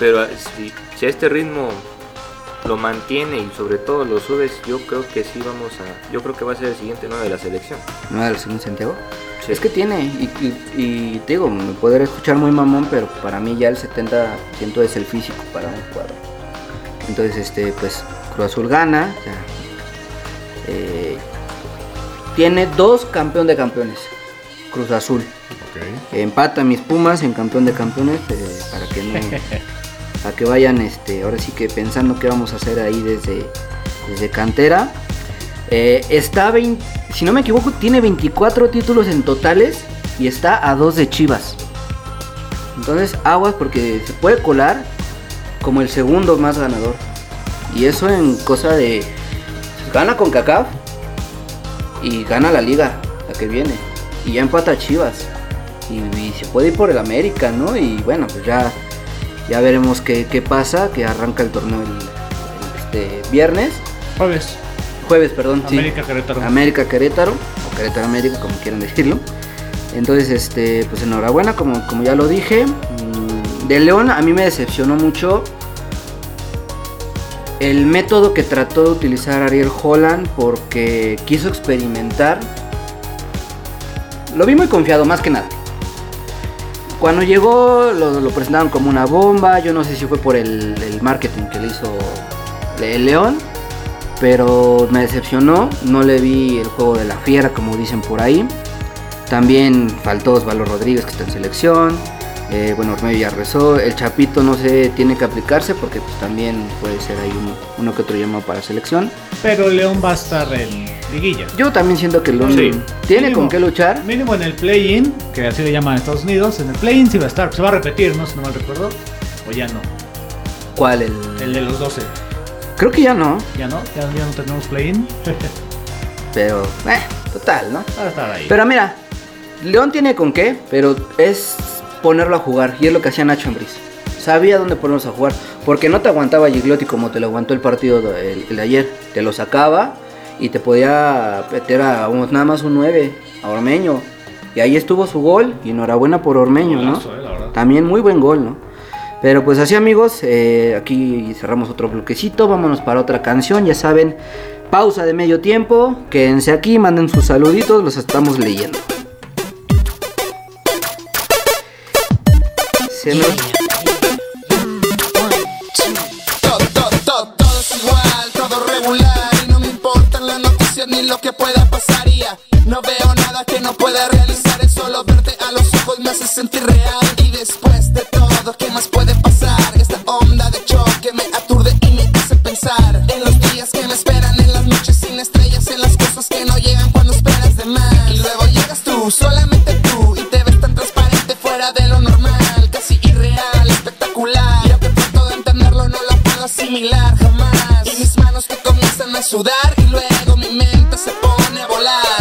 Speaker 3: pero si, si a este ritmo lo mantiene y sobre todo lo subes, yo creo que sí vamos a, yo creo que va a ser el siguiente 9 de la selección.
Speaker 2: ¿No era el segundo Santiago?
Speaker 3: Sí.
Speaker 2: Es que tiene, y, y- y te digo, me puede escuchar muy mamón, pero para mí ya el 70% es el físico para un jugador. Entonces, este, pues, Cruz Azul gana. ya. Eh, tiene dos campeón de campeones. Cruz Azul. Empata a mis Pumas en campeón de campeones eh, para que no para que vayan este ahora sí que pensando qué vamos a hacer ahí desde, desde cantera. Eh, está 20 si no me equivoco tiene 24 títulos en totales y está a dos de Chivas. Entonces aguas porque se puede colar como el segundo más ganador. Y eso en cosa de gana con CACAF y gana la liga, la que viene. Y ya empata a Chivas. Y, y se puede ir por el América, ¿no? Y bueno, pues ya, ya veremos qué, qué pasa, que arranca el torneo el, el, este, viernes.
Speaker 1: Jueves,
Speaker 2: Jueves, perdón. sí.
Speaker 1: América Querétaro.
Speaker 2: América Querétaro, o Querétaro América, como quieran decirlo. Entonces, este, pues enhorabuena, como, como ya lo dije. Mm, De León a mí me decepcionó mucho el método que trató de utilizar Ariel Holland porque quiso experimentar. Lo vi muy confiado, más que nada. Cuando llegó lo, presentaron como una bomba, yo no sé si fue por el, marketing que le hizo el León, pero me decepcionó, no le vi el juego de la fiera como dicen por ahí. También faltó Osvaldo Rodríguez que está en selección. Eh, bueno, Ormedio ya rezó. El Chapito no se tiene que aplicarse porque pues, también puede ser ahí uno, uno que otro llamado para selección.
Speaker 1: Pero León va a estar en liguilla.
Speaker 2: Yo también siento que León
Speaker 3: Sí.
Speaker 2: tiene
Speaker 1: Mínimo.
Speaker 2: con qué luchar.
Speaker 1: Mínimo en el play-in, que así le llaman en Estados Unidos. En el play-in sí va a estar. Se va a repetir, ¿no? Si no mal recuerdo. O ya no.
Speaker 2: ¿Cuál? El...
Speaker 1: El de los 12.
Speaker 2: Creo que ya no,
Speaker 1: Ya no. Ya, ya no tenemos play-in.
Speaker 2: pero eh, total, ¿no?
Speaker 1: Va a estar ahí.
Speaker 2: Pero mira, León tiene con qué, pero es ponerlo a jugar. Y es lo que hacía Nacho Ambriz. Sabía dónde ponerlos a jugar. Porque no te aguantaba Gigliotti como te lo aguantó el partido el- el de ayer. Te lo sacaba y te podía meter a un- nada más un 9, a Ormeño. Y ahí estuvo su gol. Y enhorabuena por Ormeño, ¿no?
Speaker 1: Eh.
Speaker 2: También muy buen gol, ¿no? Pero pues así amigos, eh, aquí cerramos otro bloquecito, vámonos para otra canción, ya saben, pausa de medio tiempo, quédense aquí, manden sus saluditos, los estamos leyendo. Se me-
Speaker 5: ni lo que pueda pasar y ya No veo nada que no pueda realizar. El solo verte a los ojos me hace sentir real. Y después de todo, ¿qué más puede pasar? Esta onda de choque me aturde y me hace pensar En los días que me esperan, en las noches sin estrellas En las cosas que no llegan cuando esperas de más. Y luego llegas tú, solamente tú Y te ves tan transparente fuera de lo normal Casi irreal, espectacular. Y aunque trato de entenderlo no lo puedo asimilar jamás. Y mis manos que comienzan a sudar Y luego pone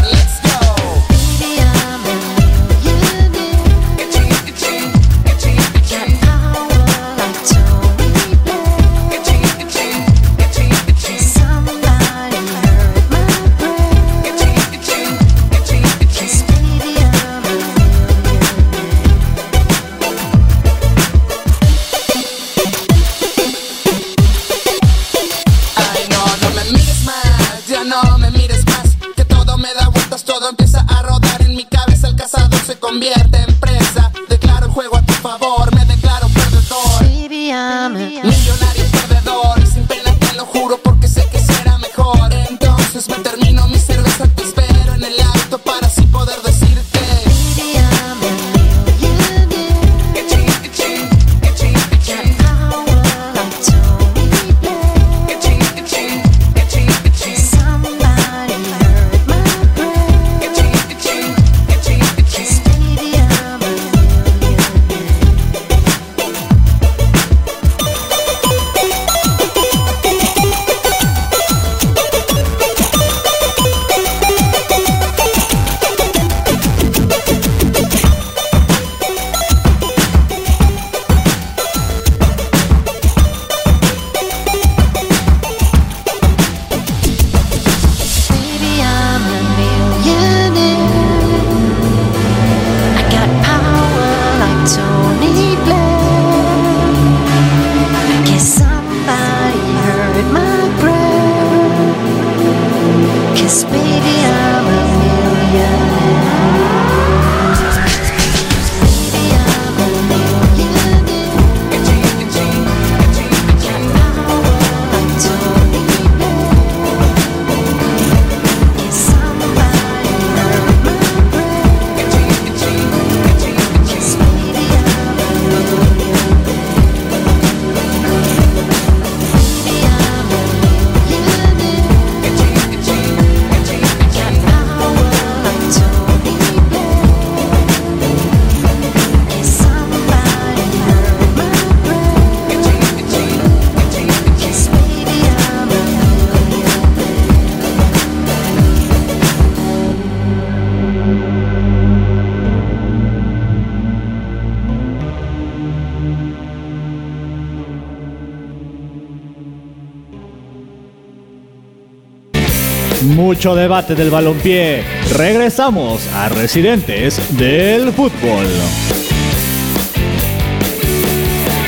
Speaker 1: Mucho debate del balompié. Regresamos a Residentes del Fútbol.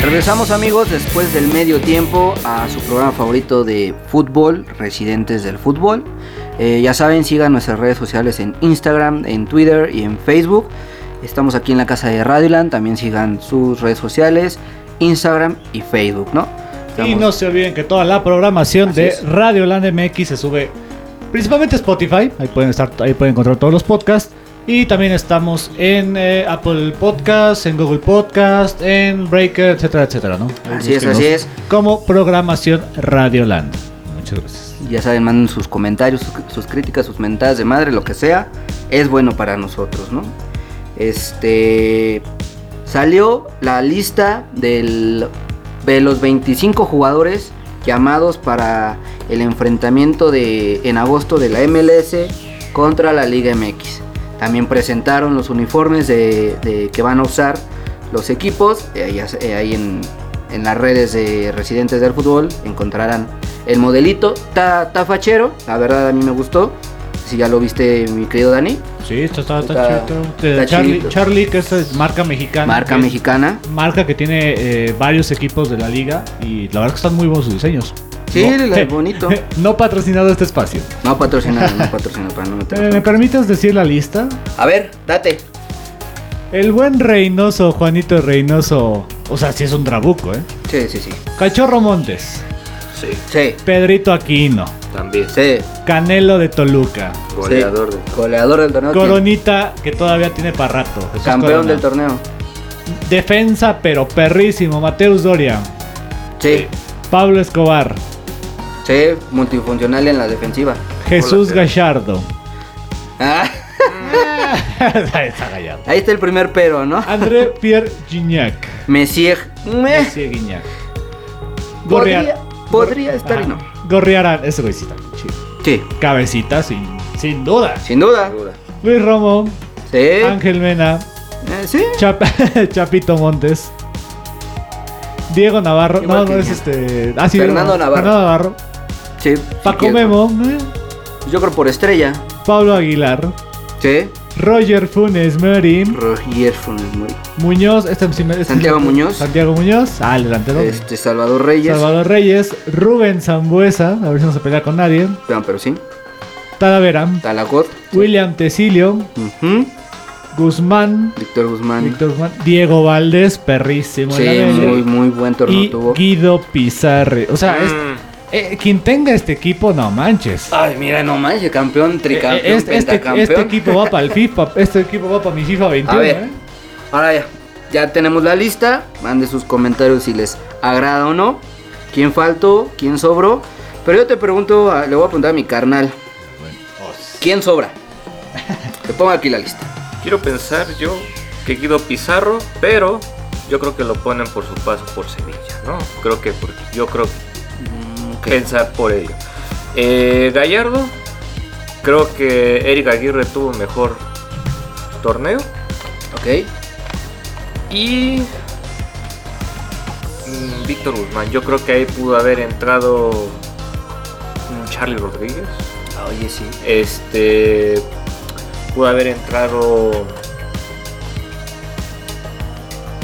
Speaker 2: Regresamos amigos después del medio tiempo a su programa favorito de fútbol, Residentes del Fútbol. Eh, ya saben, sigan nuestras redes sociales en Instagram, en Twitter y en Facebook. Estamos aquí en la casa de Radioland, también sigan sus redes sociales, Instagram y Facebook, ¿no?
Speaker 1: Y no se olviden que toda la programación
Speaker 2: Así
Speaker 1: de
Speaker 2: es.
Speaker 1: Radio Land MX se sube principalmente Spotify. Ahí pueden estar, ahí pueden encontrar todos los podcasts. Y también estamos en eh, Apple Podcast, en Google Podcast, en Breaker, etcétera, etcétera, ¿no? Ahí
Speaker 2: Así es, así es.
Speaker 1: Como programación Radioland. Muchas gracias.
Speaker 2: Ya saben, manden sus comentarios, sus, sus críticas, sus mentadas de madre, lo que sea. Es bueno para nosotros, ¿no? Este. Salió la lista del, de los 25 jugadores llamados para el enfrentamiento de, en agosto de la MLS contra la Liga MX. También presentaron los uniformes de, que van a usar los equipos. Eh, ahí, en, en las redes de residentes del fútbol encontrarán el modelito. Está fachero, la verdad a mí me gustó. Si ya lo viste, mi querido Dani.
Speaker 1: Sí, está, está,
Speaker 2: Está-
Speaker 1: chido.
Speaker 2: está
Speaker 1: De Charlie. Charlie, que esta es marca mexicana.
Speaker 2: Marca
Speaker 1: que-
Speaker 2: mexicana.
Speaker 1: Marca que tiene eh, varios equipos de la liga y la verdad que están muy buenos sus diseños.
Speaker 2: Sí, la- bonito.
Speaker 1: no patrocinado este espacio.
Speaker 2: No patrocinado, no patrocinado para no
Speaker 1: Eh, ¿Me permites decir la lista?
Speaker 2: A ver, date.
Speaker 1: El buen Reynoso, Juanito Reynoso. O sea, sí es un trabuco, ¿eh?
Speaker 2: Sí, sí, sí.
Speaker 1: Cachorro Montes.
Speaker 3: Sí,
Speaker 2: Sí,
Speaker 1: Pedrito Aquino.
Speaker 3: También.
Speaker 2: sí.
Speaker 1: Canelo de Toluca.
Speaker 3: Goleador
Speaker 2: sí.
Speaker 3: de.
Speaker 2: Goleador del torneo.
Speaker 1: Coronita, que todavía tiene para rato. Jesús
Speaker 2: Campeón
Speaker 1: Corona.
Speaker 2: del torneo.
Speaker 1: Defensa, pero perrísimo. Mateus Doria.
Speaker 2: Sí,
Speaker 1: Pablo Escobar.
Speaker 2: sí, multifuncional en la defensiva.
Speaker 1: Jesús
Speaker 3: Hola,
Speaker 1: Gallardo.
Speaker 2: Ah,
Speaker 1: Está Gallardo.
Speaker 2: ahí está el primer pero, ¿no?
Speaker 1: André Pierre Gignac.
Speaker 2: Messier. Meh.
Speaker 1: Sí, Guiñac.
Speaker 2: Podría, podría estar y no.
Speaker 1: Gorriarán, ese güey sí está muy chido.
Speaker 2: Sí,
Speaker 1: Cabecita, sin, sin duda.
Speaker 2: sin duda.
Speaker 1: Luis Romo,
Speaker 2: Sí.
Speaker 1: Ángel Mena,
Speaker 2: Eh, sí.
Speaker 1: Chap- Chapito Montes, Diego Navarro,
Speaker 2: Igual
Speaker 1: no, no es este. Ah, sí,
Speaker 2: Fernando Navarro.
Speaker 1: Fernando Navarro,
Speaker 2: Sí.
Speaker 1: Paco
Speaker 2: sí,
Speaker 1: Memo.
Speaker 2: Yo creo por estrella.
Speaker 1: Pablo Aguilar,
Speaker 2: Sí.
Speaker 1: Roger Funes Morín,
Speaker 2: Roger Funes Mori.
Speaker 1: Muñoz, este, este
Speaker 2: Santiago Muñoz.
Speaker 1: Santiago Muñoz, ah, el delantero.
Speaker 2: Este, Salvador Reyes.
Speaker 1: Salvador Reyes, Rubén Zambuesa, a ver si no se pelea con nadie.
Speaker 2: No, pero sí.
Speaker 1: Talavera,
Speaker 2: Talagot.
Speaker 1: William Tecilio. Guzmán,
Speaker 2: Víctor Guzmán.
Speaker 1: Víctor Guzmán, Diego Valdés, perrísimo.
Speaker 2: Sí, muy, muy buen torneo
Speaker 1: y
Speaker 2: tuvo.
Speaker 1: Guido Pizarre. O sea, es-
Speaker 3: Mm,
Speaker 1: eh, quien tenga este equipo, no manches.
Speaker 2: Ay, mira, no manches, campeón, tricampeón,
Speaker 1: eh, este, este,
Speaker 2: pentacampeón.
Speaker 1: este equipo va para el FIFA, este equipo va para mi FIFA 21.
Speaker 2: A ver.
Speaker 1: ¿eh?
Speaker 2: Ahora ya, ya tenemos la lista. Mande sus comentarios si les agrada o no. ¿Quién faltó? ¿Quién sobró? Pero yo te pregunto, a- le voy a preguntar a mi carnal. ¿Quién sobra? Te pongo aquí la lista.
Speaker 3: Quiero pensar yo que Guido Pizarro, pero yo creo que lo ponen por su paso por Sevilla, ¿no? Creo que por- yo creo Pensar por ello. Eh, Gallardo, creo que Eric Aguirre tuvo mejor torneo
Speaker 2: Ok.
Speaker 3: y mm, Víctor Guzmán, yo creo que ahí pudo haber entrado mm, Charlie Rodríguez.
Speaker 2: Oye, sí.
Speaker 3: Este pudo haber entrado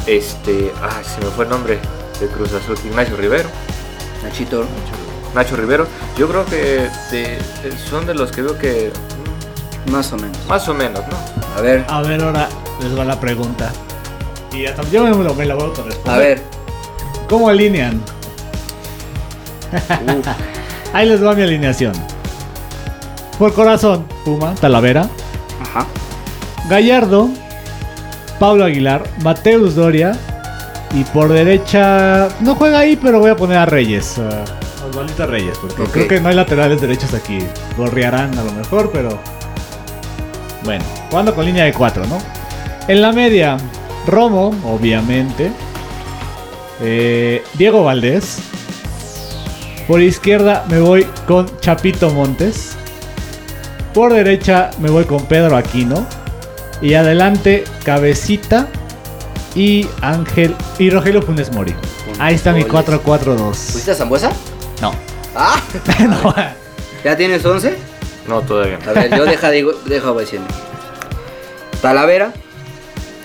Speaker 3: este, ah, se me fue el nombre de Cruz Azul, Ignacio Rivero,
Speaker 2: Nachito.
Speaker 3: Nacho Rivero. Yo creo que de- son de los que veo que
Speaker 2: Más o menos.
Speaker 3: más o menos, ¿no?
Speaker 2: A ver.
Speaker 1: A ver, ahora les va la pregunta. Y hasta yo me, lo- me la voy a autorresponder.
Speaker 2: A ver.
Speaker 1: ¿Cómo alinean? Ahí les va mi alineación. Por corazón, Puma, Talavera,
Speaker 2: Ajá.
Speaker 1: Gallardo, Pablo Aguilar, Mateus Doria y por derecha no juega ahí, pero voy a poner a Reyes, a Osvaldito Reyes, porque creo que no hay laterales derechos aquí. Gorriarán a lo mejor, pero bueno, jugando con línea de 4, ¿no? En la media, Romo, obviamente, eh, Diego Valdés. Por izquierda me voy con Chapito Montes. Por derecha me voy con Pedro Aquino. Y adelante Cabecita y Ángel y Rogelio Funes Mori. Ahí está mi
Speaker 2: Goles.
Speaker 1: 4-4-2.
Speaker 2: ¿Fuiste a Zambuesa?
Speaker 1: No.
Speaker 2: Ah.
Speaker 1: no.
Speaker 2: ¿Ya tienes 11?
Speaker 3: No, todavía no.
Speaker 2: A ver, yo deja, digo, deja voy diciendo. Talavera.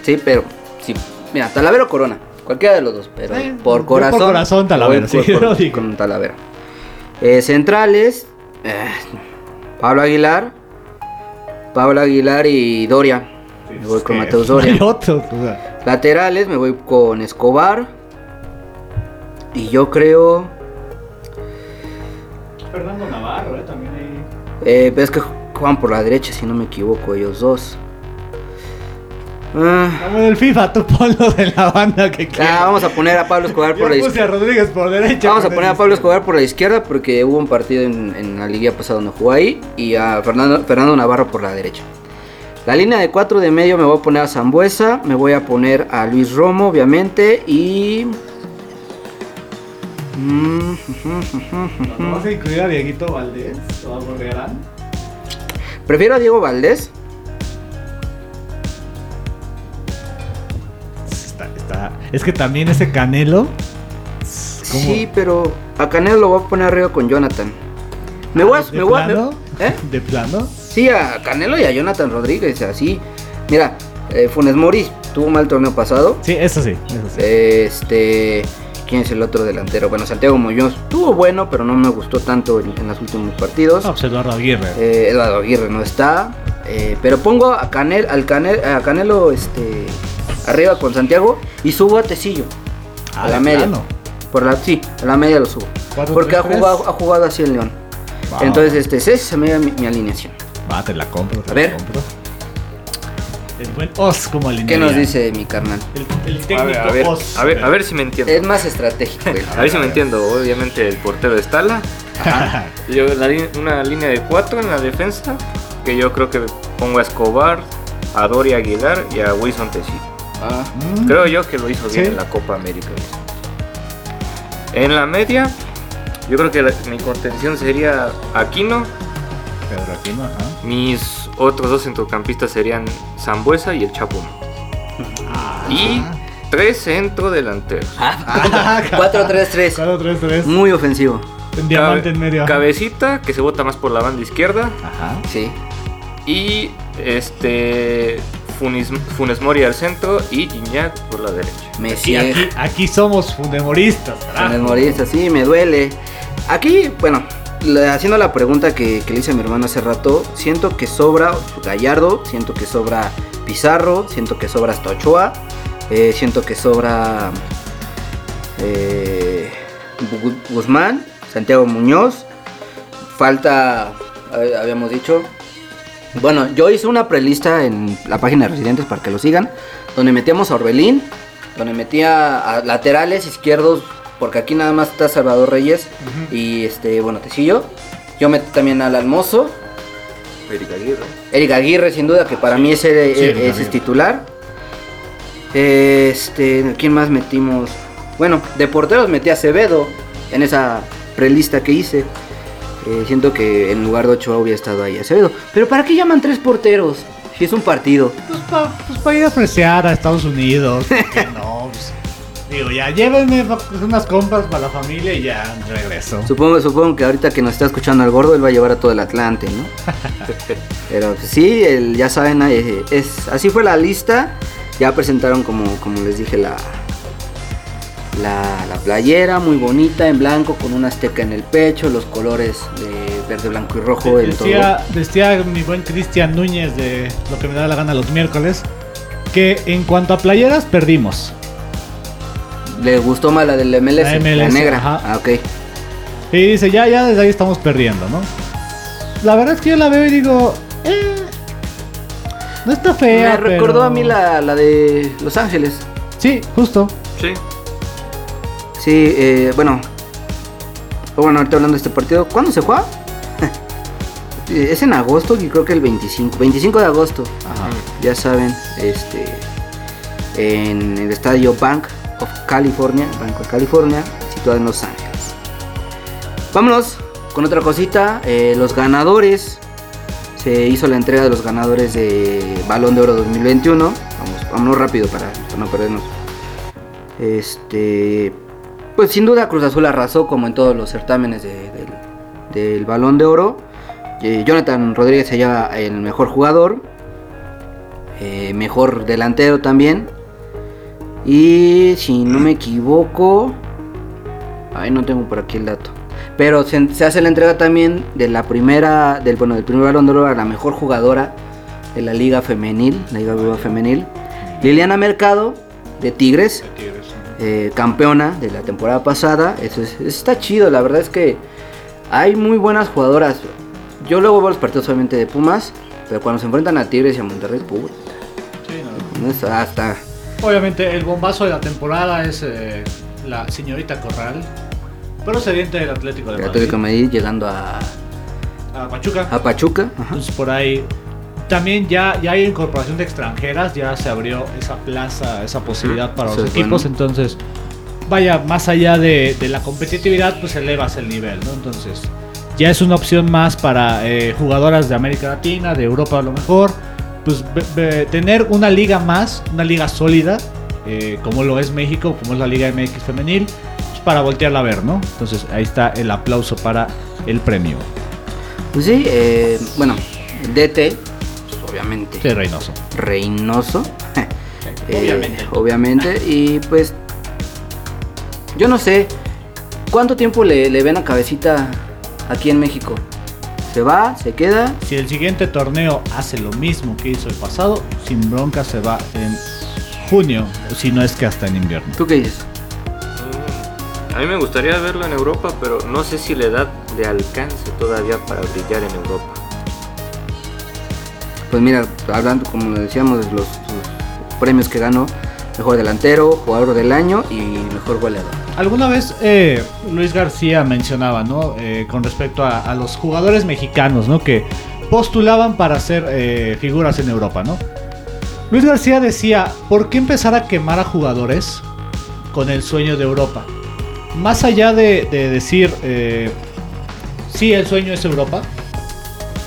Speaker 2: Sí, pero. Sí. Mira, Talavera o Corona. Cualquiera de los dos, pero
Speaker 1: Eh,
Speaker 2: por
Speaker 1: yo por
Speaker 2: corazón.
Speaker 1: corazón, Talavera, sí, lo digo.
Speaker 2: con Talavera. Eh, centrales. eh, Pablo Aguilar. Pablo Aguilar y Doria. Me voy con Mateus Doria.
Speaker 1: otro, o sea.
Speaker 2: Laterales me voy con Escobar. Y yo creo.
Speaker 1: Fernando Navarro, eh, también ahí.
Speaker 2: Eh, ves que juegan por la derecha, si no me equivoco, ellos dos. Ah,
Speaker 1: Como en el FIFA, tú ponlo de la banda que quieras.
Speaker 2: ah, vamos a poner a Pablo Escobar por la izquierda.
Speaker 1: a Rodríguez por derecha.
Speaker 2: Vamos a
Speaker 1: con
Speaker 2: poner a Pablo. Escobar por la izquierda porque hubo un partido en, en la liga pasada donde jugó ahí y a Fernando, Fernando Navarro por la derecha. La línea de 4 de medio me voy a poner a Zambuesa, me voy a poner a Luis Romo obviamente y... Mm,
Speaker 1: ¿Vamos a incluir a Dieguito Valdés o a Gorriarán?
Speaker 2: Prefiero a Diego Valdés.
Speaker 1: Está, está- Es que también ese Canelo. ¿cómo?
Speaker 2: Sí, pero a Canelo lo voy a poner arriba con Jonathan. Me voy a...
Speaker 1: ¿De
Speaker 2: me voy a-
Speaker 1: plano?
Speaker 2: ¿Eh?
Speaker 1: ¿De plano?
Speaker 2: Sí, a Canelo y a Jonathan Rodríguez, así. Mira, eh, Funes Mori tuvo un mal torneo pasado.
Speaker 1: Sí, eso sí. Eso sí.
Speaker 2: Este. ¿Quién es el otro delantero? Bueno, Santiago Muñoz tuvo bueno, pero no me gustó tanto en, en los últimos partidos.
Speaker 1: No, pues Eduardo Aguirre.
Speaker 2: Eh, Eduardo Aguirre no está. eh, pero pongo a, Canel, al Canel, a Canelo este, arriba con Santiago y subo a Tecillo.
Speaker 1: Ah,
Speaker 2: a la media.
Speaker 1: plano.
Speaker 2: Por la, sí, a la media lo subo.
Speaker 1: ¿Cuatro,
Speaker 2: Porque ha jugado, ha jugado así el León.
Speaker 1: Wow.
Speaker 2: Entonces, este, esa es mi, mi alineación.
Speaker 1: Va, te la compro. Te
Speaker 2: A
Speaker 1: la
Speaker 2: ver.
Speaker 1: compro. El buen Os como
Speaker 2: ¿Qué nos dice mi carnal?
Speaker 1: El, el técnico
Speaker 3: A ver, a ver, a ver, a ver si me entiendo.
Speaker 2: Es más estratégico. güey.
Speaker 3: A ver si me entiendo. Obviamente el portero es Tala. Yo la una línea de cuatro en la defensa. Que yo creo que pongo a Escobar, a Dori Aguilar y a Wilson Tecillo.
Speaker 2: Ah,
Speaker 1: Mm.
Speaker 3: Creo yo que lo hizo bien
Speaker 1: Sí.
Speaker 3: en la Copa América. En la media, yo creo que la- mi contención sería Aquino.
Speaker 1: Pedro Aquino, ajá.
Speaker 3: Mis otros dos centrocampistas serían Zambuesa y el Chapo. Y tres centrodelanteros.
Speaker 2: Ah, 4-3-3.
Speaker 1: 4-3-3.
Speaker 2: Muy ofensivo.
Speaker 1: Diamante en medio.
Speaker 3: Cabecita, que se bota más por la banda izquierda.
Speaker 1: Ajá.
Speaker 2: Sí.
Speaker 3: Y este Funes, Funes Mori al centro y Gignac por la derecha.
Speaker 1: Y
Speaker 2: Messi.
Speaker 1: aquí, aquí somos fundemoristas. carajo.
Speaker 2: Morirse así, me duele. Aquí, bueno, haciendo la pregunta que, que le hice a mi hermano hace rato, siento que sobra Gallardo, siento que sobra Pizarro, siento que sobra hasta Ochoa, eh, siento que sobra eh, Gu- Guzmán, Santiago Muñoz, falta, habíamos dicho, bueno, yo hice una prelista en la página de Residentes para que lo sigan, donde metíamos a Orbelín, donde metía a laterales izquierdos, porque aquí nada más está Salvador Reyes y este, bueno, Tecillo. Yo metí también al Almozo,
Speaker 3: Eric Aguirre.
Speaker 2: Eric Aguirre, sin duda, que para mí ese,
Speaker 1: Sí, Eric
Speaker 2: ese es titular. Este, ¿quién más metimos? Bueno, de porteros metí a Acevedo en esa prelista que hice. Eh, siento que en lugar de Ochoa hubiera estado ahí Acevedo. Pero ¿para qué llaman tres porteros? Si es un partido.
Speaker 1: Pues para pues pa ir a apreciar a Estados Unidos. ¿por qué no? Pues, digo, ya llévenme unas compras para la familia y ya regreso.
Speaker 2: Supongo, supongo que ahorita que nos está escuchando el gordo, él va a llevar a todo el Atlante, ¿no? Pero pues, sí, el- ya saben, eh, es, así fue la lista. Ya presentaron, como, como les dije, la, la, la playera muy bonita, en blanco, con una azteca en el pecho, los colores de verde, blanco y rojo en todo.
Speaker 1: Decía mi buen Cristian Núñez de lo que me da la gana los miércoles que en cuanto a playeras perdimos.
Speaker 2: Le gustó más la del MLS,
Speaker 1: La
Speaker 2: la,
Speaker 1: MLS,
Speaker 2: negra.
Speaker 1: ajá.
Speaker 2: Ah, ok.
Speaker 1: Y dice, ya, ya desde ahí estamos perdiendo, ¿no? La verdad es que yo la veo y digo, eh, no está fea.
Speaker 2: Me recordó
Speaker 1: pero-
Speaker 2: a mí la, la de Los Ángeles.
Speaker 1: Sí, justo.
Speaker 3: Sí.
Speaker 2: Sí, eh, bueno. Bueno, ahorita hablando de este partido, ¿cuándo se juega? Eh, es en agosto y creo que el 25. 25 de agosto.
Speaker 1: Ajá.
Speaker 2: Ya saben, este. En el estadio Bank of California, Bank of California, situado en Los Ángeles. Vámonos con otra cosita. eh, los ganadores. Se hizo la entrega de los ganadores de Balón de Oro 2021. Vamos, vámonos rápido para, no perdernos. Este. Pues sin duda Cruz Azul arrasó como en todos los certámenes de- del, del Balón de Oro. Eh, Jonathan Rodríguez se lleva el mejor jugador. eh, mejor delantero también. Y si no me equivoco. Ay, no tengo por aquí el dato. Pero se, se hace la entrega también de la primera. Del, bueno, del primer balón de oro a la mejor jugadora de la Liga Femenil. La Liga Viva Femenil. Liliana Mercado, de Tigres. eh, campeona de la temporada pasada. Eso es- está chido, la verdad es que hay muy buenas jugadoras. Yo luego veo los partidos obviamente de Pumas, pero cuando se enfrentan a Tigres y a Monterrey, puta, ¿no? Es hasta
Speaker 1: Obviamente el bombazo de la temporada es eh, la señorita Corral, procedente del Atlético de
Speaker 2: el
Speaker 1: Madrid.
Speaker 2: Atlético de Madrid llegando a,
Speaker 1: A Pachuca.
Speaker 2: a Pachuca. Ajá.
Speaker 1: Entonces por ahí también ya, ya hay incorporación de extranjeras, ya se abrió esa plaza, esa posibilidad para los equipos,
Speaker 2: bueno.
Speaker 1: entonces vaya, más allá de, de la competitividad, pues elevas el nivel, ¿no? Entonces ya es una opción más para eh, jugadoras de América Latina, de Europa a lo mejor, pues tener una liga más, una liga sólida, eh, como lo es México, como es la Liga MX femenil, pues para voltearla a ver, ¿no? Entonces ahí está el aplauso para el premio.
Speaker 2: Pues sí, eh, bueno, DT, pues, obviamente.
Speaker 1: Sí, Reynoso.
Speaker 2: Reynoso. Eh,
Speaker 1: obviamente.
Speaker 2: obviamente. Y pues, yo no sé, ¿cuánto tiempo le, le ven a cabecita aquí en México? ¿Se va? ¿Se queda?
Speaker 1: Si el siguiente torneo hace lo mismo que hizo el pasado, sin bronca se va en junio, si no es que hasta en invierno.
Speaker 2: ¿Tú qué dices?
Speaker 3: Mm, A mí me gustaría verlo en Europa, pero no sé si la edad le alcance todavía para brillar en Europa.
Speaker 2: Pues mira, hablando como decíamos de los, los premios que ganó, mejor delantero, jugador del año y mejor goleador.
Speaker 1: Alguna vez eh, Luis García mencionaba, ¿no? Eh, con respecto a, los jugadores mexicanos, ¿no? Que postulaban para ser eh, figuras en Europa, ¿no? Luis García decía, ¿por qué empezar a quemar a jugadores con el sueño de Europa? Más allá de, de decir, sí, el sueño es Europa,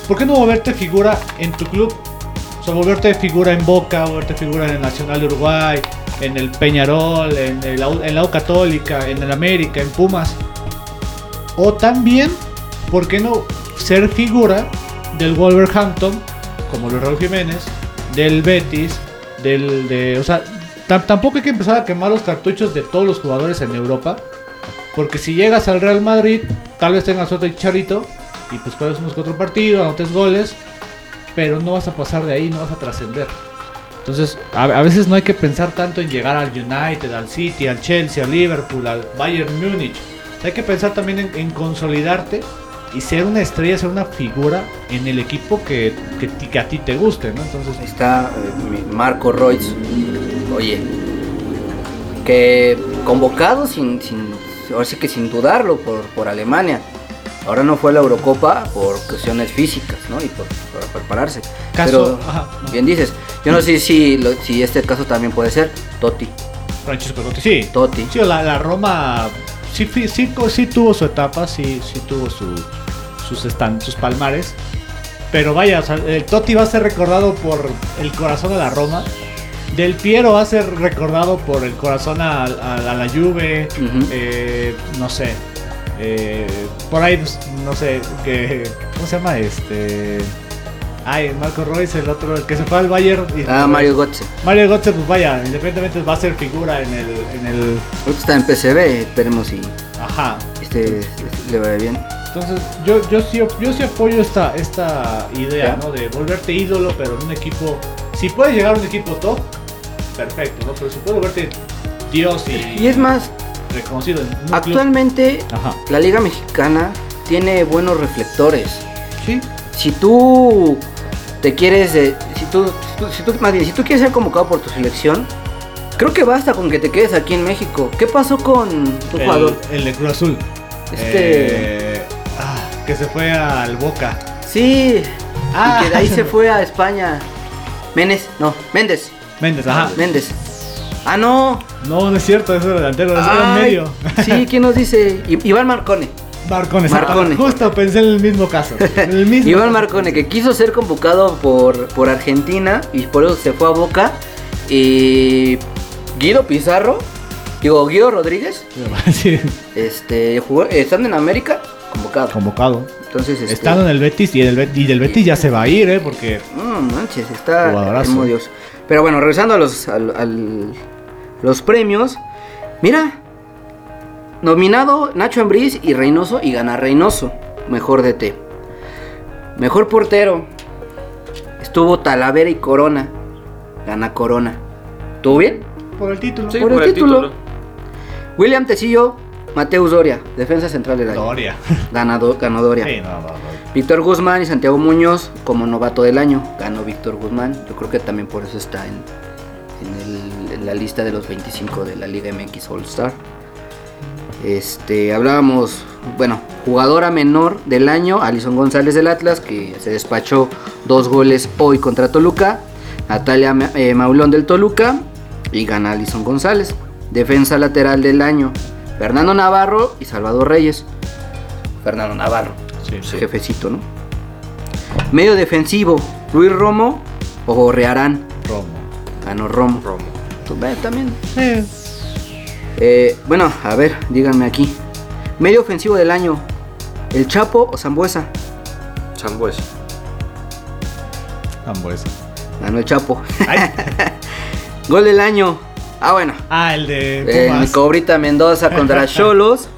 Speaker 1: ¿por qué no volverte figura en tu club? O sea, volverte figura en Boca, volverte figura en el Nacional de Uruguay, en el Peñarol, en, el, en la U Católica, en el América, en Pumas. O también, ¿por qué no ser figura del Wolverhampton, como Luis Raúl Jiménez, del Betis, del de, o sea, tam- tampoco hay que empezar a quemar los cartuchos de todos los jugadores en Europa, porque si llegas al Real Madrid, tal vez tengas otro charito y pues juegas unos cuatro partidos, anotes goles, pero no vas a pasar de ahí, no vas a trascender. Entonces, a, a veces no hay que pensar tanto en llegar al United, al City, al Chelsea, al Liverpool, al Bayern Múnich. Hay que pensar también en, consolidarte y ser una estrella, ser una figura en el equipo que, que, a ti te guste. Entonces,
Speaker 2: está eh, Marco Reus. Oye, que convocado sin, sin, ahora sí que sin dudarlo por, por Alemania. Ahora no fue a la Eurocopa por cuestiones físicas, ¿no? Y por, para prepararse.
Speaker 1: Caso-
Speaker 2: Pero,
Speaker 1: ajá.
Speaker 2: bien dices, yo no sé si, lo- si este caso también puede ser Totti.
Speaker 1: Francisco Totti, sí.
Speaker 2: Totti.
Speaker 1: Sí, la, la Roma sí, sí, co- sí tuvo su etapa, sí, sí tuvo su, sus, estan- sus palmares. Pero vaya, o sea, el Totti va a ser recordado por el corazón de la Roma. Del Piero va a ser recordado por el corazón a, a- a la Juve. Eh, no sé. Eh, por ahí, pues, no sé. Que, ¿Cómo se llama? Este. Ay, Marco Royce, el otro, el que se fue al Bayern. y-
Speaker 2: Ah, Mario Götze.
Speaker 1: Mario Götze, pues vaya, independientemente va a ser figura en el, en el
Speaker 2: está en PCB, esperemos si
Speaker 1: Ajá.
Speaker 2: este, le vaya bien.
Speaker 1: Entonces, yo, yo, sí, yo sí apoyo esta, esta idea. ¿no? De volverte ídolo, pero en un equipo. Si puedes llegar a un equipo top, perfecto, ¿no? Pero si puedes volverte Dios y,
Speaker 2: Y es más,
Speaker 1: reconocido
Speaker 2: actualmente
Speaker 1: Ajá.
Speaker 2: la Liga Mexicana tiene buenos reflectores.
Speaker 1: Sí.
Speaker 2: Si tú te quieres, eh, si tú, si tú, si tú- más bien, si tú quieres ser convocado por tu selección, creo que basta con que te quedes aquí en México. ¿Qué pasó con tu jugador?
Speaker 1: El, el de Cruz Azul.
Speaker 2: Este-
Speaker 1: Eh, ah, que se fue al Boca.
Speaker 2: Sí,
Speaker 1: Ah.
Speaker 2: y que de ahí se fue a España. Méndez, no, Méndez,
Speaker 1: Méndez, ajá.
Speaker 2: Méndez. Ah, no.
Speaker 1: No, no es cierto, eso es delantero, eso era
Speaker 2: Ay,
Speaker 1: medio.
Speaker 2: Sí, ¿quién nos dice? I- Iván Marcone.
Speaker 1: Marcone,
Speaker 2: Marcone.
Speaker 1: Justo pensé en el mismo caso. en el mismo
Speaker 2: Iván
Speaker 1: caso.
Speaker 2: Marcone, que quiso ser convocado por, por Argentina y por eso se fue a Boca. Y Guido Pizarro, digo Guido Rodríguez,
Speaker 1: Sí,
Speaker 2: este, jugó, estando en América, convocado.
Speaker 1: convocado.
Speaker 2: Entonces, este,
Speaker 1: Estando en el Betis y, el, Bet- y del Betis ya se va a ir, ¿eh? Porque
Speaker 2: No manches, está
Speaker 1: Jugadorazo.
Speaker 2: Dios. Pero bueno, regresando a los, al- al- los premios. Mira, nominado Nacho Ambriz y Reynoso y gana Reynoso, mejor DT. Mejor portero. Estuvo Talavera y Corona. Gana Corona. ¿Tuvo bien?
Speaker 1: por el título.
Speaker 3: Sí,
Speaker 2: Por el título. William Tecillo, Mateus Doria, defensa central del año.
Speaker 1: Doria.
Speaker 2: Ganado, ganó Doria.
Speaker 1: Sí, no, no, no.
Speaker 2: Víctor Guzmán y Santiago Muñoz como novato del año. Ganó Víctor Guzmán. Yo creo que también por eso está en la lista de los 25 de la Liga MX All Star. Este, hablábamos, bueno, jugadora menor del año, Alison González del Atlas, que se despachó dos goles hoy contra Toluca. Natalia eh, Maulón del Toluca y gana Alison González. Defensa lateral del año, Fernando Navarro y Salvador Reyes. Fernando Navarro,
Speaker 1: Sí, sí.
Speaker 2: jefecito, ¿no? Medio defensivo, Luis Romo o Gorrearán.
Speaker 1: Romo.
Speaker 2: Ganó Romo.
Speaker 3: Romo.
Speaker 2: Tú ve también. Eh, bueno, a ver, díganme aquí. Medio ofensivo del año, ¿el Chapo o Zambuesa?
Speaker 3: Zambuesa.
Speaker 1: Ambuesa.
Speaker 2: Ganó el Chapo.
Speaker 1: Ay.
Speaker 2: Gol del año. Ah, bueno.
Speaker 1: Ah, el de
Speaker 2: Eh,
Speaker 1: Pumas.
Speaker 2: cobrita Mendoza contra Cholos.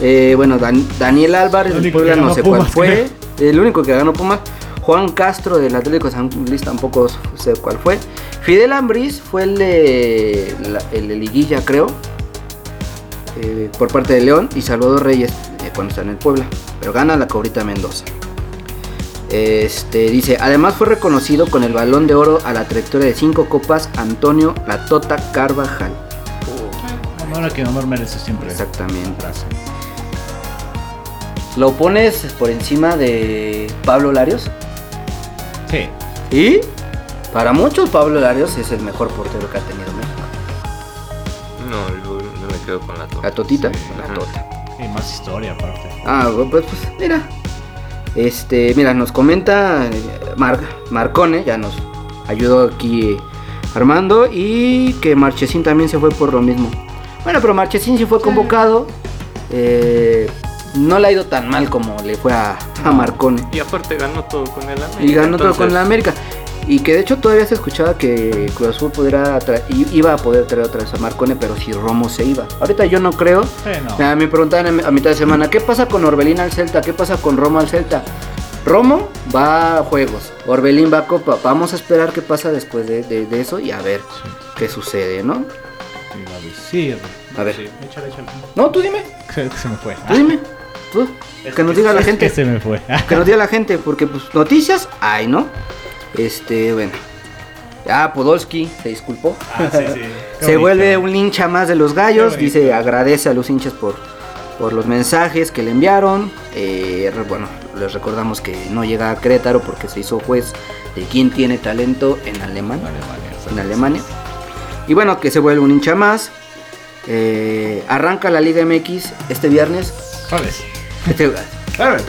Speaker 2: Eh, bueno, Dan- Daniel Álvarez
Speaker 1: El
Speaker 2: del Puebla, no sé cuál fue. El único que ganó Pumas. Juan Castro del Atlético de San Luis tampoco sé cuál fue. Fidel Ambriz fue el de, el de Liguilla, creo. eh, por parte de León. Y Salvador Reyes eh, cuando está en el Puebla. Pero gana la cobrita Mendoza. Este dice, además fue reconocido con el balón de oro a la trayectoria de cinco copas Antonio La Tota Carvajal.
Speaker 1: Honor a quien honor merece siempre.
Speaker 2: Exactamente. ¿Lo pones por encima de Pablo Larios?
Speaker 1: Sí.
Speaker 2: Y para muchos Pablo Larios es el mejor portero que ha tenido México.
Speaker 3: No, yo no me quedo con la
Speaker 2: La
Speaker 3: torta.
Speaker 2: Totita,
Speaker 1: Sí.
Speaker 2: la
Speaker 3: Ajá.
Speaker 2: Tota.
Speaker 1: Y más historia aparte.
Speaker 2: Ah, pues, pues mira. Este, mira, nos comenta eh, Mar- Marcone, ya nos ayudó aquí eh, Armando y que Marchesín también se fue por lo mismo. Bueno, pero Marchesín sí fue convocado. eh, no le ha ido tan mal como le fue a, a Marcone.
Speaker 3: Y aparte ganó todo con el América.
Speaker 2: Y ganó todo con la América. Y que de hecho todavía se escuchaba que Cruz Azul i- iba a poder traer otra vez a Marcone, pero si Romo se iba. Ahorita yo no creo.
Speaker 1: Sí, no.
Speaker 2: A mí me preguntaban a mitad de semana, ¿qué pasa con Orbelín al Celta? ¿Qué pasa con Romo al Celta? Romo va a juegos, Orbelín va a Copa. Vamos a esperar qué pasa después de, de- de eso y a ver qué sucede, ¿no?
Speaker 1: Iba a decir.
Speaker 2: A ver.
Speaker 1: Sí, échale, échale.
Speaker 2: No, tú dime,
Speaker 1: Se, se me fue.
Speaker 2: tú dime. Tú,
Speaker 1: Es
Speaker 2: que nos diga la gente.
Speaker 1: Que se me fue.
Speaker 2: que nos diga la gente, porque pues noticias hay, ¿no? Este, bueno. Ah, Podolski se disculpó.
Speaker 1: Ah, sí, sí. Qué
Speaker 2: se vuelve un hincha más de los gallos. Dice, agradece a los hinchas por, por los mensajes que le enviaron. Eh, bueno, les recordamos que no llega a Querétaro porque se hizo juez de quién tiene talento en Alemania. En Alemania. Y bueno, que se vuelve un hincha más. Eh, arranca la Liga MX este viernes.
Speaker 1: Jueves.
Speaker 2: Este,
Speaker 1: jueves.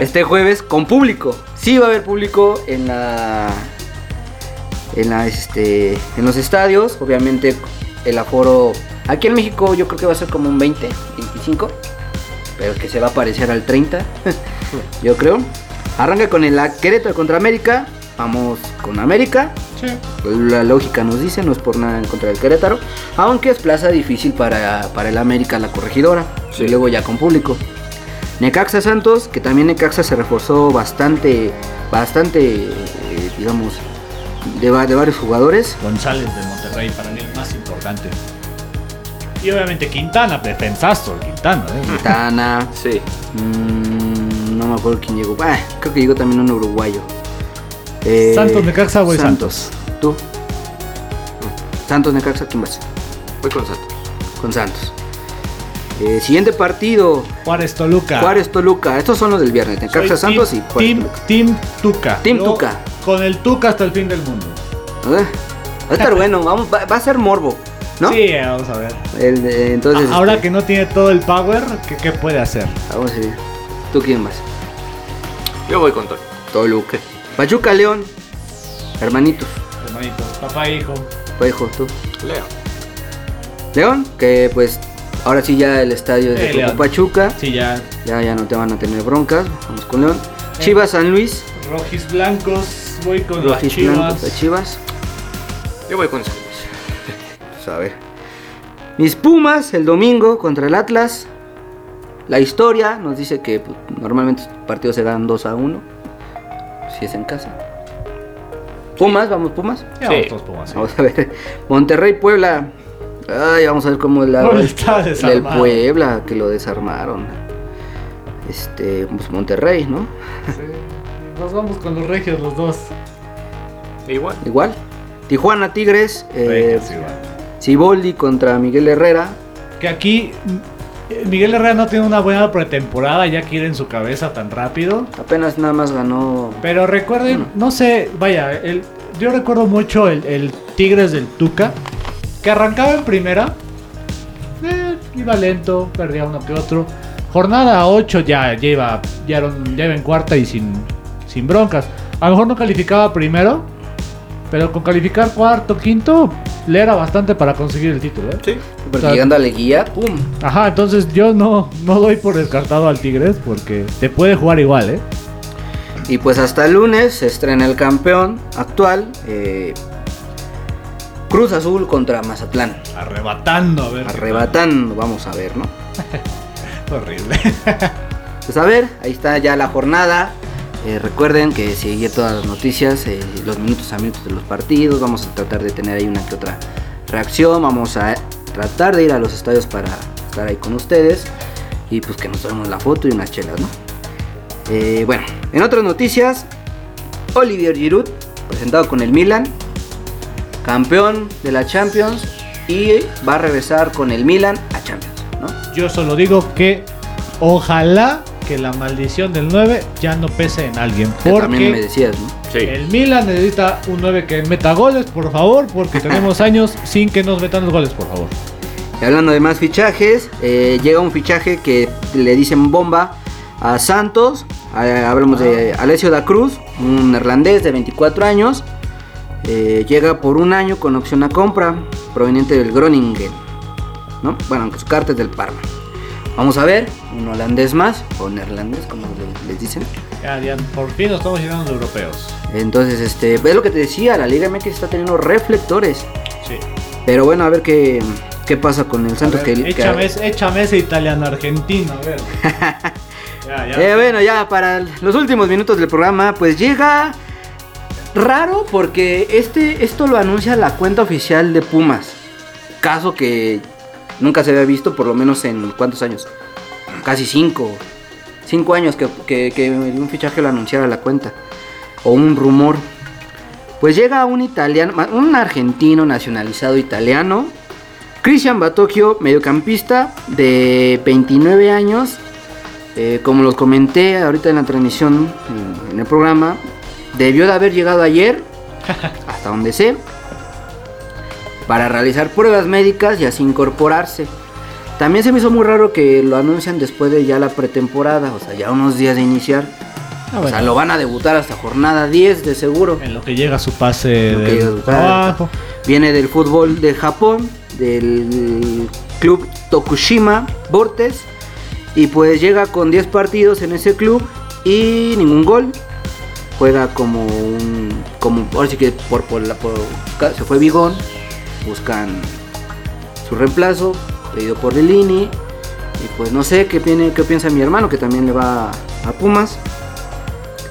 Speaker 2: este jueves con público. Sí va a haber público en la en la este en los estadios, obviamente el aforo aquí en México yo creo que va a ser como un 20, 25, pero que se va a parecer al 30. yo creo. Arranca con el Querétaro contra América. Vamos con América.
Speaker 1: Sí.
Speaker 2: La lógica nos dice, no es por nada en contra del Querétaro, aunque es plaza difícil para, para el América la corregidora, y luego ya con público. Necaxa Santos, que también Necaxa se reforzó bastante, bastante, eh, digamos, de, de varios jugadores.
Speaker 1: González de Monterrey para mí el más importante. Y obviamente Quintana, defensazo, Quintana. ¿eh?
Speaker 2: Tana,
Speaker 3: Sí.
Speaker 2: mm, no me acuerdo quién llegó, ah, creo que llegó también un uruguayo. Eh,
Speaker 1: Santos, Necaxa, voy
Speaker 2: Santos. ¿Tú? Santos, Necaxa, ¿quién vas?
Speaker 3: Voy con Santos.
Speaker 2: Con Santos. Eh, siguiente partido,
Speaker 1: Juárez Toluca.
Speaker 2: Juárez Toluca. Estos son los del viernes. Necaxa Santos y
Speaker 1: team,
Speaker 2: Juárez
Speaker 1: team,
Speaker 2: Toluca.
Speaker 1: team Tuca.
Speaker 2: Team
Speaker 1: Yo
Speaker 2: Tuca.
Speaker 1: Con el Tuca hasta el fin del mundo.
Speaker 2: Eh, Va a estar bueno, vamos, va, va a ser morbo, ¿no?
Speaker 1: Sí, vamos a ver.
Speaker 2: El de- entonces,
Speaker 1: Ahora
Speaker 2: este,
Speaker 1: que no tiene todo el power, ¿qué, qué puede hacer?
Speaker 2: Vamos a ver. ¿Tú quién más?
Speaker 3: Yo voy con Tony.
Speaker 2: Toluca. Pachuca León. Hermanitos.
Speaker 1: Hermanitos, papá e hijo.
Speaker 2: Pues, hijo, tú.
Speaker 3: Leo.
Speaker 2: León, que pues ahora sí ya el estadio es de
Speaker 1: Eh.
Speaker 2: Pachuca.
Speaker 1: Sí, ya.
Speaker 2: Ya, ya no te van a tener broncas. Vamos con León. Chivas San Luis.
Speaker 1: Rojis blancos, voy con las
Speaker 2: Rojis
Speaker 1: chivas.
Speaker 2: Blancos, las Chivas.
Speaker 3: Yo voy con San Luis.
Speaker 2: Pues a ver. Mis Pumas el domingo contra el Atlas. La historia nos dice que pues, normalmente partidos se dan 2 a 1. Si es en casa. Pumas, vamos Pumas.
Speaker 3: Sí.
Speaker 1: vamos todos Pumas, sí.
Speaker 2: Vamos a ver. Monterrey Puebla. Ay, vamos a ver cómo
Speaker 1: está
Speaker 2: del. Puebla que lo desarmaron. Este, pues Monterrey, ¿no?
Speaker 1: Sí. Nos vamos con los regios los dos.
Speaker 3: Igual.
Speaker 2: Igual. Tijuana Tigres, eh. Siboldi contra Miguel Herrera.
Speaker 1: Que aquí mm, Miguel Herrera no tiene una buena pretemporada, ya quiere en su cabeza tan rápido.
Speaker 2: Apenas nada más ganó.
Speaker 1: Pero recuerden, no sé, vaya, el, yo recuerdo mucho el, el Tigres del Tuca, que arrancaba en primera, eh, iba lento, perdía uno que otro. Jornada 8 ya, ya, iba, ya, era un- ya iba en cuarta y sin, sin broncas. A lo mejor no calificaba primero, pero con calificar cuarto, quinto, le era bastante para conseguir el título. ¿eh?
Speaker 3: Sí.
Speaker 2: Porque
Speaker 1: O sea,
Speaker 2: llegando a la liguilla, ¡pum!
Speaker 1: Ajá, entonces yo no, no doy por descartado al Tigres porque te puede jugar igual, ¿eh?
Speaker 2: Y pues hasta el lunes se estrena el campeón actual. eh, Cruz Azul contra Mazatlán.
Speaker 1: Arrebatando, a ver.
Speaker 2: Arrebatando, vamos a ver, ¿no?
Speaker 1: Horrible.
Speaker 2: Pues a ver, ahí está ya la jornada. Eh, recuerden que seguir todas las noticias, eh, los minutos a minutos de los partidos. Vamos a tratar de tener ahí una que otra reacción. Vamos a tratar de ir a los estadios para estar ahí con ustedes. Y pues que nos tomemos la foto y unas chelas, ¿no? Eh, bueno, en otras noticias, Olivier Giroud, presentado con el Milan, campeón de la Champions. Y va a regresar con el Milan a Champions, ¿no?
Speaker 1: Yo solo digo que ojalá que la maldición del 9 ya no pese en alguien.
Speaker 2: Que también me
Speaker 1: Porque
Speaker 2: decías, ¿no?
Speaker 3: Sí.
Speaker 1: el Milan necesita un 9 que meta goles, por favor. Porque tenemos años sin que nos metan los goles, por favor.
Speaker 2: Y hablando de más fichajes, eh, llega un fichaje que le dicen bomba a Santos. Eh, hablamos de Alessio da Cruz, un neerlandés de 24 años. Eh, llega por un año con opción a compra, proveniente del Groningen. ¿no? Bueno, aunque su carta es del Parma. Vamos a ver, un holandés más, o neerlandés, como le- les dicen.
Speaker 1: Ya, ya, por fin nos estamos llegando a europeos.
Speaker 2: Entonces, este, es lo que te decía, la Liga MX está teniendo reflectores.
Speaker 1: Sí.
Speaker 2: Pero bueno, a ver qué, qué pasa con el Santos.
Speaker 1: ver,
Speaker 2: que, que-
Speaker 1: échame, ese- échame ese italiano argentino, a ver. ya, ya.
Speaker 2: Eh, bueno, ya para los últimos minutos del programa, pues llega raro porque este, esto lo anuncia la cuenta oficial de Pumas. Caso que nunca se había visto, por lo menos en cuántos años. Casi cinco. Cinco años que, que- que un fichaje lo anunciara la cuenta. O un rumor. Pues llega un italiano, un argentino nacionalizado italiano. Cristian Batocchio, mediocampista de 29 años, eh, como los comenté ahorita en la transmisión, en, en el programa, debió de haber llegado ayer, hasta donde sé, para realizar pruebas médicas y así incorporarse. También se me hizo muy raro que lo anuncian después de ya la pretemporada, o sea, ya unos días de iniciar.
Speaker 1: Ah,
Speaker 2: O sea, lo van a debutar hasta jornada 10 de seguro.
Speaker 1: En lo que llega su pase
Speaker 2: Lo que llega su
Speaker 1: trabajo.
Speaker 2: Viene del fútbol de Japón, del club Tokushima Vortes. Y pues llega con 10 partidos en ese club y ningún gol. Juega como un. Como, ahora sí que por, por la, por- se fue Bigón. Buscan su reemplazo, pedido por Delini. Y pues no sé qué, viene, qué piensa mi hermano, que también le va a Pumas.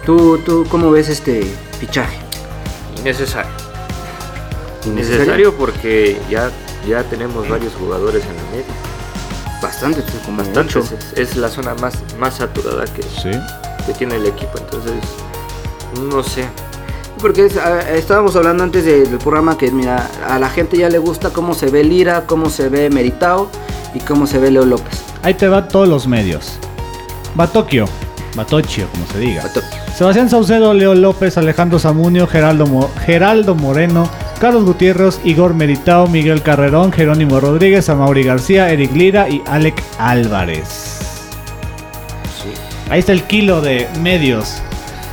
Speaker 2: ¿Tú, tú cómo ves este fichaje?
Speaker 3: Innecesario. Necesario porque ya, ya tenemos varios jugadores en la media.
Speaker 2: Bastante, como
Speaker 3: Bastantes. Es, es la zona más, más saturada que,
Speaker 1: Sí.
Speaker 3: que tiene el equipo. Entonces, no sé.
Speaker 2: Porque es, estábamos hablando antes de- del programa que, mira, a la gente ya le gusta cómo se ve Lira, cómo se ve Meritao y cómo se ve Leo López.
Speaker 1: Ahí te va todos los medios. Batocchio. Batocchio, como se diga. Sebastián Saucedo, Leo López, Alejandro Zamunio, Geraldo, Mo- Geraldo Moreno, Carlos Gutiérrez, Igor Meritao, Miguel Carrerón, Jerónimo Rodríguez, Amauri García, Eric Lira y Alec Álvarez. Ahí está el kilo de medios.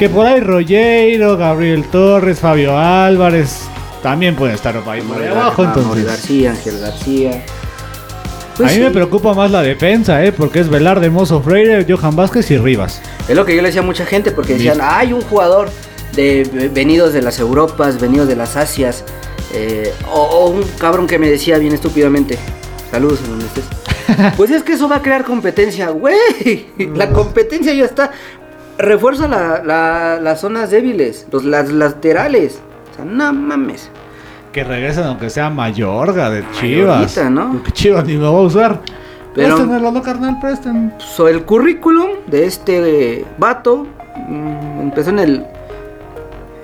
Speaker 1: Que por ahí Rollero, Gabriel Torres, Fabio Álvarez también pueden estar ahí por ahí abajo.
Speaker 2: Ah, Mauri
Speaker 1: Entonces,
Speaker 2: García, Ángel García.
Speaker 1: a
Speaker 2: Pues
Speaker 1: mí
Speaker 2: sí,
Speaker 1: me preocupa más la defensa, ¿eh? porque es Velarde, Mozo Freire, Johan Vázquez y Rivas.
Speaker 2: Es lo que yo le decía a mucha gente porque decían, hay un jugador de venidos de las Europas, venidos de las Asias, eh, o, o un cabrón que me decía bien estúpidamente, saludos en donde estés. pues es que eso va a crear competencia, güey. La competencia ya está. Refuerza la- la- las zonas débiles, los, las laterales. O sea, no mames.
Speaker 1: Que regresen aunque sea Mayorga de Chivas.
Speaker 2: ¿no?
Speaker 1: Porque Chivas ni lo va a usar.
Speaker 2: Pero-
Speaker 1: Préstenmelo, no carnal, presten.
Speaker 2: So, el currículum de este vato mm, empezó en el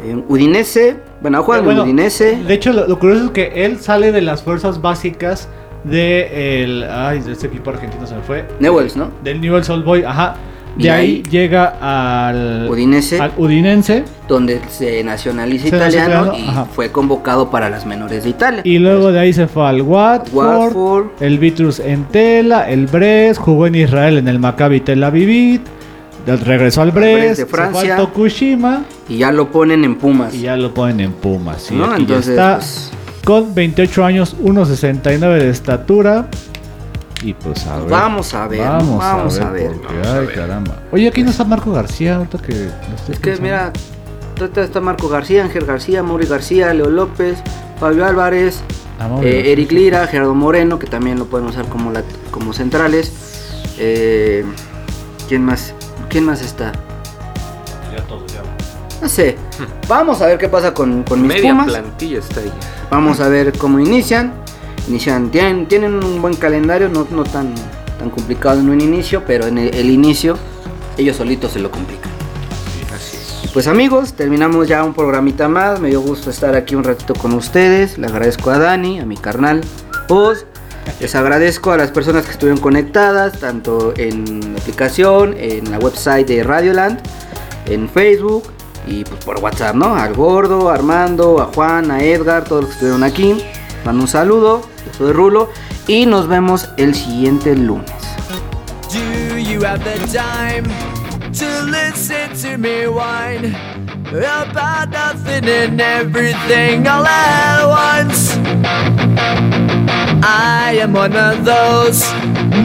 Speaker 2: en Udinese, Bueno, juega en
Speaker 1: Bueno,
Speaker 2: Udinese.
Speaker 1: De hecho, lo, lo curioso es que él sale de las fuerzas básicas de el, ay, de este equipo argentino se me fue.
Speaker 2: Newells, ¿no?
Speaker 1: Del Newell's Old Boy, ajá. De ahí,
Speaker 2: ahí-
Speaker 1: llega al
Speaker 2: Udinese.
Speaker 1: al Udinense
Speaker 2: Donde se nacionaliza
Speaker 1: Se
Speaker 2: italiano y
Speaker 1: ajá.
Speaker 2: fue convocado para las menores de Italia.
Speaker 1: y luego de ahí se fue al Watford,
Speaker 2: Watford.
Speaker 1: el Vitrus Entela, el Brest, jugó en Israel en el Maccabi Tel Aviv, regresó al
Speaker 2: Brest de
Speaker 1: se fue al
Speaker 2: Francia.
Speaker 1: Tokushima
Speaker 2: Y ya lo ponen en Pumas.
Speaker 1: y ya lo ponen en Pumas. Y
Speaker 2: ¿no? Entonces,
Speaker 1: está.
Speaker 2: pues,
Speaker 1: Con 28 años, 1.69 de estatura. Y pues a ver.
Speaker 2: Vamos a ver,
Speaker 1: Vamos,
Speaker 2: vamos a ver.
Speaker 1: porque,
Speaker 3: Vamos a
Speaker 1: ay,
Speaker 3: ver.
Speaker 1: caramba. Oye, aquí no está Marco García, ahorita que.
Speaker 2: es que mira, ahorita está Marco García, Ángel García, Mauri García, Leo López, Fabio Álvarez,
Speaker 1: Ah,
Speaker 2: eh. Eric Lira, Gerardo Moreno, que también lo pueden usar como, como centrales. Eh, ¿Quién más? ¿Quién más está?
Speaker 1: Ya todos, ya.
Speaker 2: No sé. Vamos a ver qué pasa con, con mis
Speaker 3: Media
Speaker 2: Pumas.
Speaker 3: plantilla está ahí.
Speaker 2: Vamos a ver cómo inician. Inician, tienen, tienen un buen calendario, no, no tan, tan complicado en un inicio, pero en el, el inicio ellos solitos se lo complican.
Speaker 3: Así es.
Speaker 2: Y Pues amigos, terminamos ya un programita más. Me dio gusto estar aquí un ratito con ustedes. Le agradezco a Dani, a mi carnal Oz. Les agradezco a las personas que estuvieron conectadas, tanto en la aplicación, en la website de Radioland, en Facebook y pues por WhatsApp, ¿no? Al Gordo, a Armando, a Juan, a Edgar, todos los que estuvieron aquí. Mando un saludo, yo soy Rulo y nos vemos el siguiente lunes.
Speaker 4: Do you have the time to listen to me whine about nothing and everything all at once? I am one of those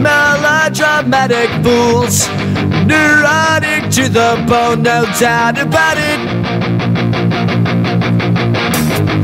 Speaker 4: melodramatic fools, neurotic to the bone, no doubt about it.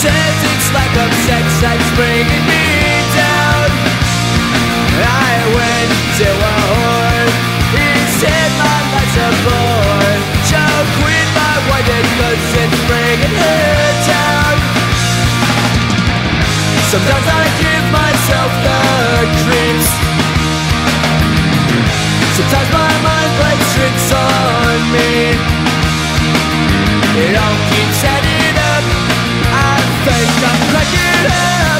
Speaker 4: Says it's like sex that's bringing me down. I went to a whore. He said my life's a bore. Choke with my white cause it's bringing her down. Sometimes I give myself the creeps. Sometimes my mind plays tricks on me. It all keeps. I just like it
Speaker 1: happened.